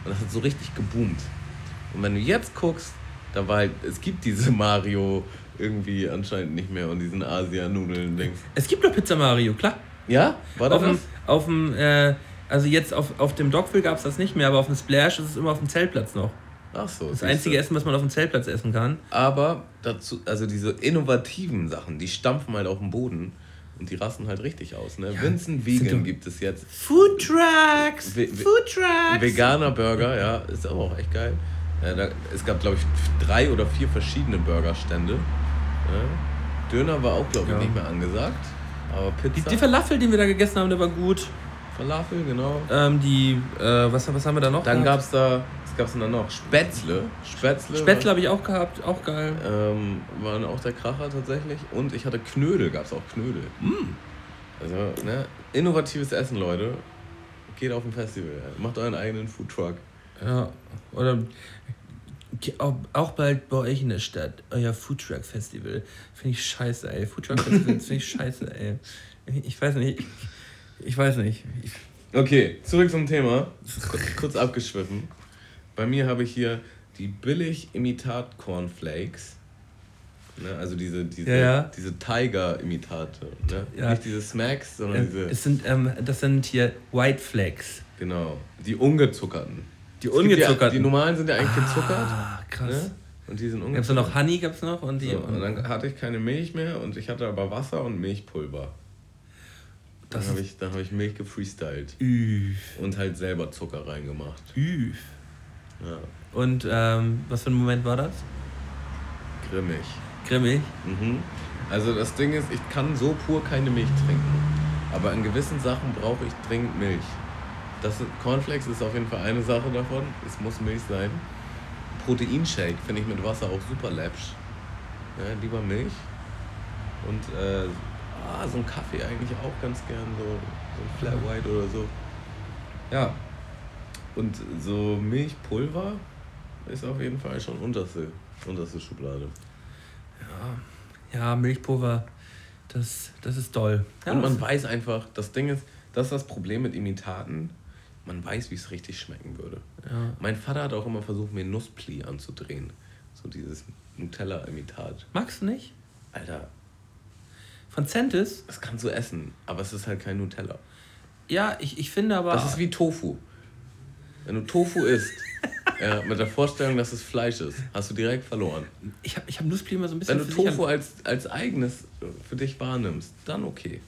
Und das hat so richtig geboomt. Und wenn du jetzt guckst, da war halt, es gibt diese Mario irgendwie anscheinend nicht mehr und diesen Asia-Nudeln-Dings. Es gibt doch Pizza Mario, klar. Ja? War das Auf dem, auf dem äh, also jetzt auf, auf dem Dogville gab es das nicht mehr, aber auf dem Splash ist es immer auf dem Zeltplatz noch. Ach so. Das einzige Essen, was man auf dem Zeltplatz essen kann. Aber dazu, also diese innovativen Sachen, die stampfen halt auf den Boden und die rasten halt richtig aus. Ne? Vincent sind Vegan gibt es jetzt. Food Trucks! We- Food Trucks! Veganer Burger, ja, ist aber auch echt geil. Äh, da, es gab, glaube ich, drei oder vier verschiedene Burgerstände. Ja. Döner war auch, glaube ich, Ja. nicht mehr angesagt. Aber Die, Pizza, die Falafel, den wir da gegessen haben, der war gut. Falafel, genau. Ähm, die, äh, was, was haben wir da noch? Dann gab es da, was gab es denn da noch? Spätzle. Spätzle, Spätzle habe ich auch gehabt, auch geil. ähm, waren auch der Kracher tatsächlich. Und ich hatte Knödel, gab es auch Knödel. Mm. Also, ne, innovatives Essen, Leute. Geht auf ein Festival. Macht euren eigenen Foodtruck. Ja, oder auch, bald bei euch in der Stadt, euer Foodtruck Festival. Finde ich scheiße, ey. Foodtruck Festival finde ich scheiße, ey. Ich, weiß nicht. Ich, ich weiß nicht. Ich, Okay, zurück zum Thema. Kur- Kurz abgeschwiffen. Bei mir habe ich hier die billig Imitat Cornflakes. Ne, also diese, diese, Ja, ja. diese Tiger-Imitate. Ne? Ja. Nicht diese Smacks, sondern äh, diese. es sind, ähm, das sind hier White Flags. Genau. Die ungezuckerten. Die ungezuckerten. Ja, die normalen sind ja eigentlich gezuckert. Ah, krass. Ne? Und die sind Gab's ungezuckert. noch Honey gab's noch und die. So, und dann hatte ich keine Milch mehr und ich hatte aber Wasser und Milchpulver. Dann Das habe ich, dann hab ich Milch gefreestylt Üff, und halt selber Zucker reingemacht. üff. Ja, Und ähm, was für ein Moment war das? grimmig. Grimmig. Mhm. Also das Ding ist, ich kann so pur keine Milch trinken. Aber in gewissen Sachen brauche ich dringend Milch. Das ist, Cornflakes ist auf jeden Fall eine Sache davon. Es muss Milch sein. Proteinshake finde ich mit Wasser auch super läppsch. Ja, lieber Milch. Und äh, ah, so ein Kaffee eigentlich auch ganz gern. So, so ein Flat White oder so. Ja. Und so Milchpulver ist auf jeden Fall schon unterste, unterste Schublade. Ja, Milchpulver, das, das ist toll. Ja, und man weiß einfach, das Ding ist, das ist das Problem mit Imitaten. Man weiß, wie es richtig schmecken würde. ja. Mein Vater hat auch immer versucht, mir Nusspli anzudrehen. So dieses Nutella-Imitat. Magst du nicht? Alter, Von Centis? das kannst du essen, aber es ist halt kein Nutella. Ja, ich, ich finde aber. Das ist wie Tofu. Wenn du Tofu isst, ja, mit der Vorstellung, dass es Fleisch ist, hast du direkt verloren. ich habe ich hab Nussbli immer so ein bisschen. Wenn du Tofu als, als eigenes für dich wahrnimmst, dann okay.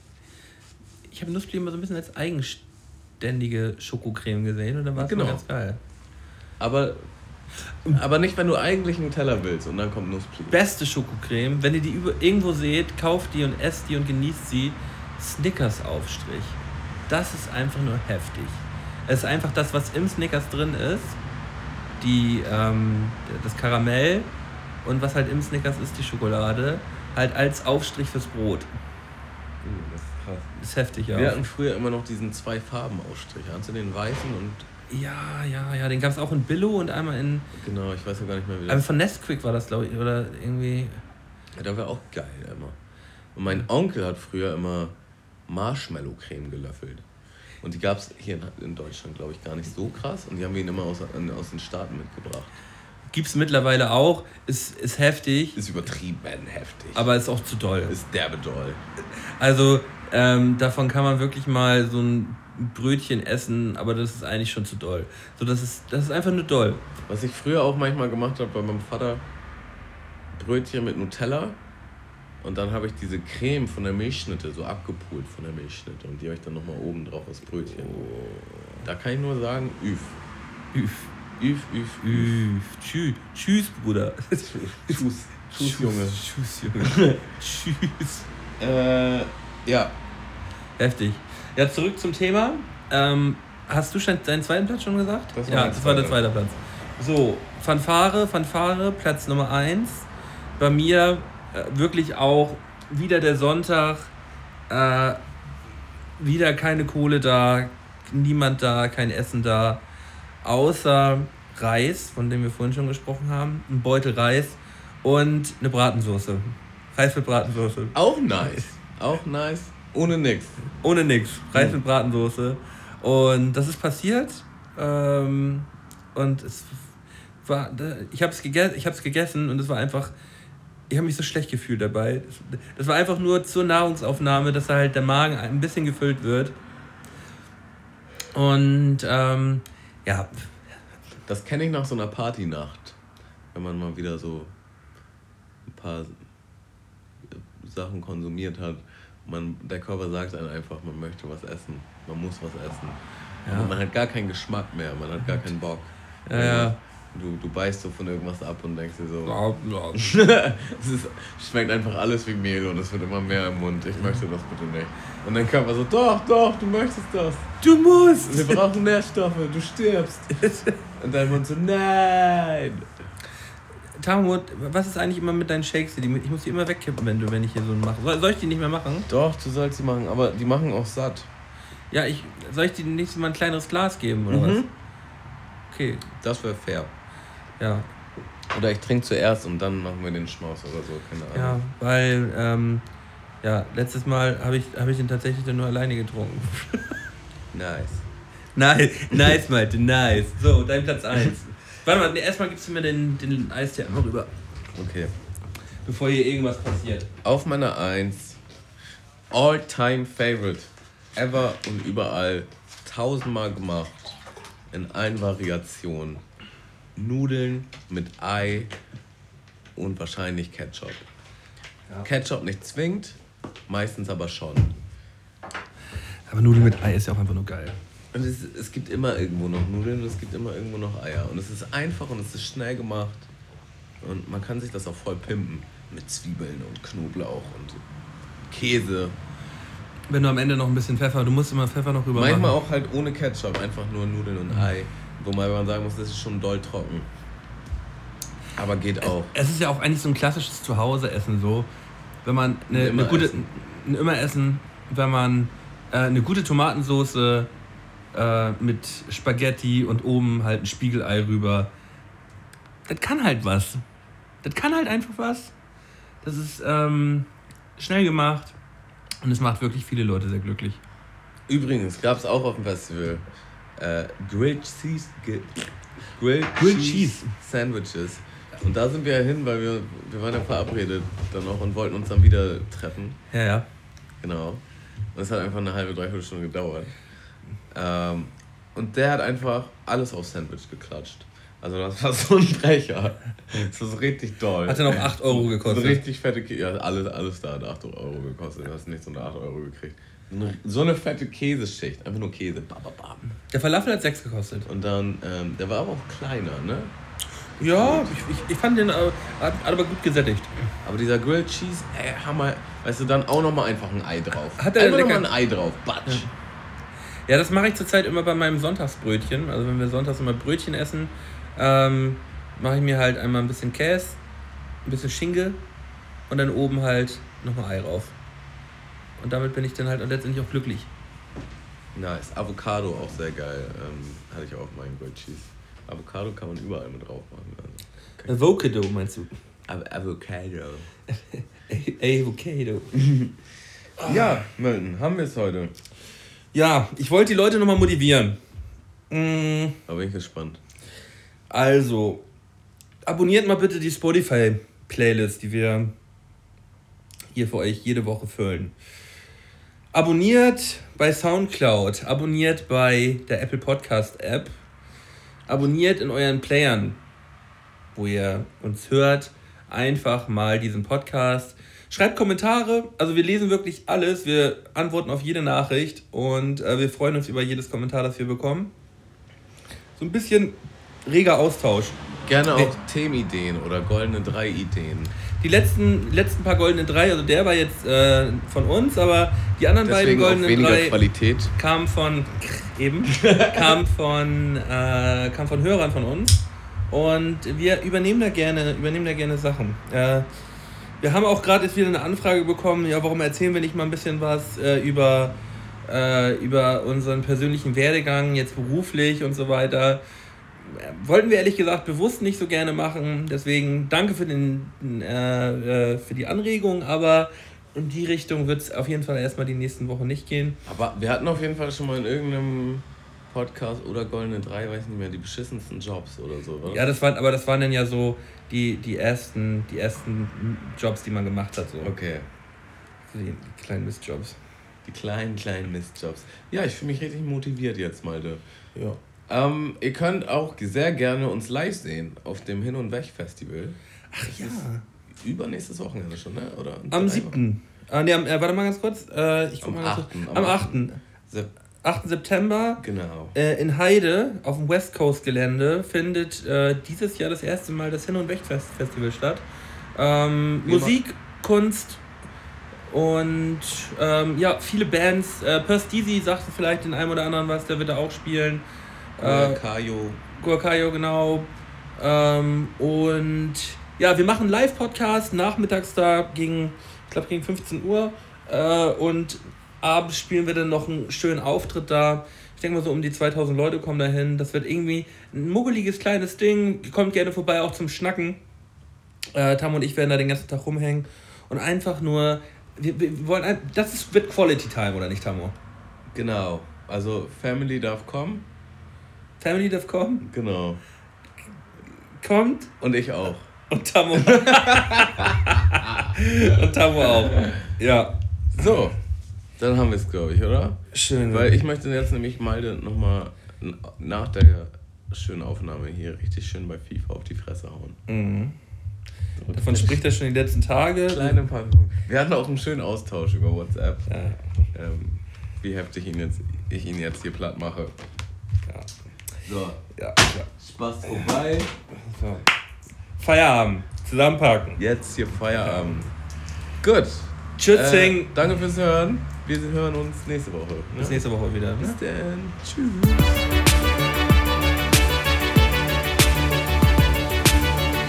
Ich habe Nussbli immer so ein bisschen als eigenständige Schokocreme gesehen und dann war es Genau. ganz geil. Aber, aber nicht, wenn du eigentlich Nutella willst und dann kommt Nusspli. Beste Schokocreme, wenn ihr die über, irgendwo seht, kauft die und esst die und genießt sie. Snickers-Aufstrich. Das ist einfach nur heftig. Es ist einfach das, was im Snickers drin ist. Die, ähm, das Karamell und was halt im Snickers ist, die Schokolade. Halt als Aufstrich fürs Brot. Uh, das ist krass. Ist heftig, ja. Wir hatten früher immer noch diesen zwei Farben Ausstrich. Hast du den weißen und Ja, ja, ja. Den gab es auch in Billo und einmal in. genau, ich weiß ja gar nicht mehr wie Aber das. von Nesquik war das, glaube ich. Oder irgendwie. Ja, der war auch geil immer. Und mein Onkel hat früher immer Marshmallow-Creme gelöffelt. Und die gab es hier in, Deutschland, glaube ich, gar nicht so krass. Und die haben wir ihn immer aus, aus den Staaten mitgebracht. Gibt es mittlerweile auch. Ist, ist heftig, Ist übertrieben heftig. aber ist auch zu doll. ist derbe doll. Also ähm, davon kann man wirklich mal so ein Brötchen essen, aber das ist eigentlich schon zu doll. So, das ist, das ist einfach nur doll. Was ich früher auch manchmal gemacht habe bei meinem Vater, Brötchen mit Nutella. Und dann habe ich diese Creme von der Milchschnitte so abgepult von der Milchschnitte. Und die habe ich dann nochmal oben drauf als Brötchen. Da kann ich nur sagen, üf. Üf, üf, üf. üff. Tschüss, tschüss, Bruder. Tschüss. Tschüss, Junge. Tschüss, Junge. Tschüss. Äh, ja. Heftig. Ja, zurück zum Thema. Ähm, hast du schon deinen zweiten Platz schon gesagt? Das ja, das war der zweite Platz. So, Fanfare, Fanfare, Platz Nummer 1. Bei mir wirklich auch wieder der Sonntag. Äh, wieder keine Kohle da, niemand da, kein Essen da. Außer Reis, von dem wir vorhin schon gesprochen haben. Ein Beutel Reis und eine Bratensoße. Reis mit Bratensoße. Auch nice. Auch nice. Ohne nix. Ohne nix. Reis mit Bratensoße. Und das ist passiert. Ähm, und es war, ich habe es gegessen, ich hab's gegessen und es war einfach, ich habe mich so schlecht gefühlt dabei. Das, war einfach nur zur Nahrungsaufnahme, dass da halt der Magen ein bisschen gefüllt wird. Und ähm, ja, Das kenne ich nach so einer Partynacht. Wenn man mal wieder so ein paar Sachen konsumiert hat. Man, der Körper sagt einem einfach, man möchte was essen. Man muss was essen. Ja. Man hat gar keinen Geschmack mehr, man hat gar keinen Bock. Ja, ja. Du, du beißt so von irgendwas ab und denkst dir so, es ist, schmeckt einfach alles wie Mehl und es wird immer mehr im Mund. Ich möchte das bitte nicht. Und dein Körper so, doch, doch, du möchtest das. du musst! Wir brauchen Nährstoffe, du stirbst. Und dein Mund so, nein. Tamut, was ist eigentlich immer mit deinen Shakes? Ich muss die immer wegkippen, wenn, du, wenn ich hier so mache. Soll, soll ich die nicht mehr machen? Doch, du sollst sie machen, aber die machen auch satt. Ja, ich, soll ich dir nächstes Mal ein kleineres Glas geben oder Mhm. was? Okay, Das wäre fair. Ja. Oder ich trinke zuerst und dann machen wir den Schmaus oder so, keine Ja, Ahnung. weil, ähm, ja, letztes Mal habe ich, hab ich den tatsächlich dann nur alleine getrunken. Nice. nice, nice, Malte, nice. So, dein Platz 1. Warte mal, erstmal gibst du mir den, den Eistee einmal rüber, Okay. bevor hier irgendwas passiert. Auf meiner 1, All-Time Favorite. Ever und überall. Tausendmal gemacht. in allen Variationen. Nudeln mit Ei und wahrscheinlich Ketchup. Ja. Ketchup nicht zwingend, meistens aber schon. Aber Nudeln mit Ei ist ja auch einfach nur geil. Und es, es gibt immer irgendwo noch Nudeln und es gibt immer irgendwo noch Eier. Und es ist einfach und es ist schnell gemacht. Und man kann sich das auch voll pimpen. Mit Zwiebeln und Knoblauch und Käse. Wenn du am Ende noch ein bisschen Pfeffer, du musst immer Pfeffer noch rüber Manchmal machen. auch halt ohne Ketchup, einfach nur Nudeln und Ei. Wobei man sagen muss, das ist schon doll trocken. Aber geht auch. Es ist ja auch eigentlich so ein klassisches Zuhause-Essen so. Wenn man eine, Ein eine gute, Immeressen. ein Immeressen, wenn man äh, eine gute Tomatensoße äh, mit Spaghetti und oben halt ein Spiegelei rüber. Das kann halt was. Das kann halt einfach was. Das ist ähm, schnell gemacht und es macht wirklich viele Leute sehr glücklich. Übrigens gab es auch auf dem Festival äh, Grilled Cheese, Grilled, Grilled Cheese. Sandwiches. Und da sind wir ja hin, weil wir, wir waren ja verabredet dann noch und wollten uns dann wieder treffen. Ja, ja. Genau. Und es hat einfach eine halbe, dreiviertel Stunde gedauert. Ähm, und der hat einfach alles auf Sandwich geklatscht. Also das war so ein Brecher. Das war so richtig doll. Hat ja noch 8 Euro So gekostet. richtig fette Käse. Ja, alles, alles da hat 8 Euro gekostet. Du hast nichts unter 8 Euro gekriegt. So eine- fette Käseschicht. Einfach nur Käse. Bam, bam, bam. Der Falafel hat 6 gekostet. Und dann, ähm, der war aber auch kleiner, ne? Ja, ich, ich, ich fand den äh, hat, hat aber gut gesättigt. Aber dieser Grilled Cheese, ey, Hammer. Weißt du, dann auch nochmal einfach ein Ei drauf. Hat er einfach nochmal ein Ei drauf. Batsch. Ja, das mache ich zurzeit immer bei meinem Sonntagsbrötchen. Also wenn wir sonntags immer Brötchen essen, ähm, mache ich mir halt einmal ein bisschen Käse, ein bisschen Schinke und dann oben halt nochmal Ei rauf. Und damit bin ich dann halt letztendlich auch glücklich. Nice. Avocado auch sehr geil. Ähm, hatte ich auch auf meinem Grilled Cheese. Avocado kann man überall mit drauf machen. Also. Avocado meinst du? Av Avocado. Avocado. Ja, Milton, haben wir es heute. Ja, ich wollte die Leute nochmal motivieren. Mm, Da bin ich gespannt. Also, abonniert mal bitte die Spotify-Playlist, die wir hier für euch jede Woche füllen. Abonniert bei Soundcloud, abonniert bei der Apple Podcast App, abonniert in euren Playern, wo ihr uns hört, einfach mal diesen Podcast. Schreibt Kommentare, also wir lesen wirklich alles, wir antworten auf jede Nachricht und äh, wir freuen uns über jedes Kommentar, das wir bekommen. So ein bisschen reger Austausch. Gerne auch Nee. Themenideen oder goldene drei Ideen. Die letzten, letzten paar goldenen drei, also der war jetzt äh, von uns, aber die anderen beiden Deswegen auch goldenen weniger drei Qualität. kamen von eben kamen von äh, kamen von Hörern von uns und wir übernehmen da gerne übernehmen da gerne Sachen. Äh, wir haben auch gerade jetzt wieder eine Anfrage bekommen, ja, warum erzählen wir nicht mal ein bisschen was äh, über äh, über unseren persönlichen Werdegang jetzt beruflich und so weiter. Wollten wir ehrlich gesagt bewusst nicht so gerne machen. Deswegen danke für, den, äh, äh, für die Anregung, aber in die Richtung wird es auf jeden Fall erstmal die nächsten Wochen nicht gehen. Aber wir hatten auf jeden Fall schon mal in irgendeinem Podcast oder Goldene Drei, weiß nicht mehr, die beschissensten Jobs oder so, oder? Ja, das waren, aber das waren dann ja so die, die, ersten, die ersten Jobs, die man gemacht hat. So. Okay. Die, die kleinen Mistjobs. Die kleinen, kleinen Mistjobs. Ja, ich fühle mich richtig motiviert jetzt, Malte. Ja. Ähm, ihr könnt auch sehr gerne uns live sehen auf dem Hin- und Weg-Festival. Ach ja. Übernächstes Wochenende schon, ne? Oder Am drei 7. Ah, nee, am, äh, warte mal ganz kurz. Äh, ich guck Am mal ganz kurz. 8.. Am 8. Wochen. Sep 8. September genau. äh, in Heide auf dem West Coast Gelände findet äh, dieses Jahr das erste Mal das Hin- und Weg-Festival statt. Ähm. Musik, Kunst und ähm, ja, viele Bands. Äh, Perth Deasy sagte vielleicht den einen oder anderen was, der wird da auch spielen. Äh, Kajo. Guacayo, genau. Ähm, und ja, wir machen einen Live-Podcast nachmittags da gegen, ich glaube, gegen 15 Uhr. Äh, und abends spielen wir dann noch einen schönen Auftritt da. Ich denke mal, so um die 2000 Leute kommen da hin. Das wird irgendwie ein muggeliges kleines Ding. Kommt gerne vorbei, auch zum Schnacken. Äh, Tam und ich werden da den ganzen Tag rumhängen. Und einfach nur, wir, wir wollen, ein- das ist, wird Quality Time, oder nicht, Tamo? Genau. Also Family darf kommen. Family darf kommen, Genau. kommt Und ich auch. Und Tammo. und Tammo auch. Ja. So, dann haben wir es, glaube ich, oder? Schön. Weil ich möchte jetzt nämlich Malte nochmal nach der schönen Aufnahme hier richtig schön bei FIFA auf die Fresse hauen. Mhm. Davon spricht er schon die letzten Tage. Kleine Packung. Wir hatten auch einen schönen Austausch über WhatsApp. Ja. Ähm, wie heftig ihn jetzt, ich ihn jetzt hier platt mache. Ja. So, Ja, ja. Spaß vorbei. So. Feierabend. Zusammenpacken. Jetzt hier Feierabend. Gut. Tschüssing. Äh, danke fürs Hören. Wir hören uns nächste Woche. Ne? Bis nächste Woche wieder. Ne? Bis dann. Tschüss.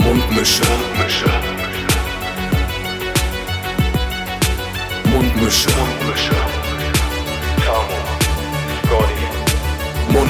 Mundmische. Mundmische. Mundmische. Tamo,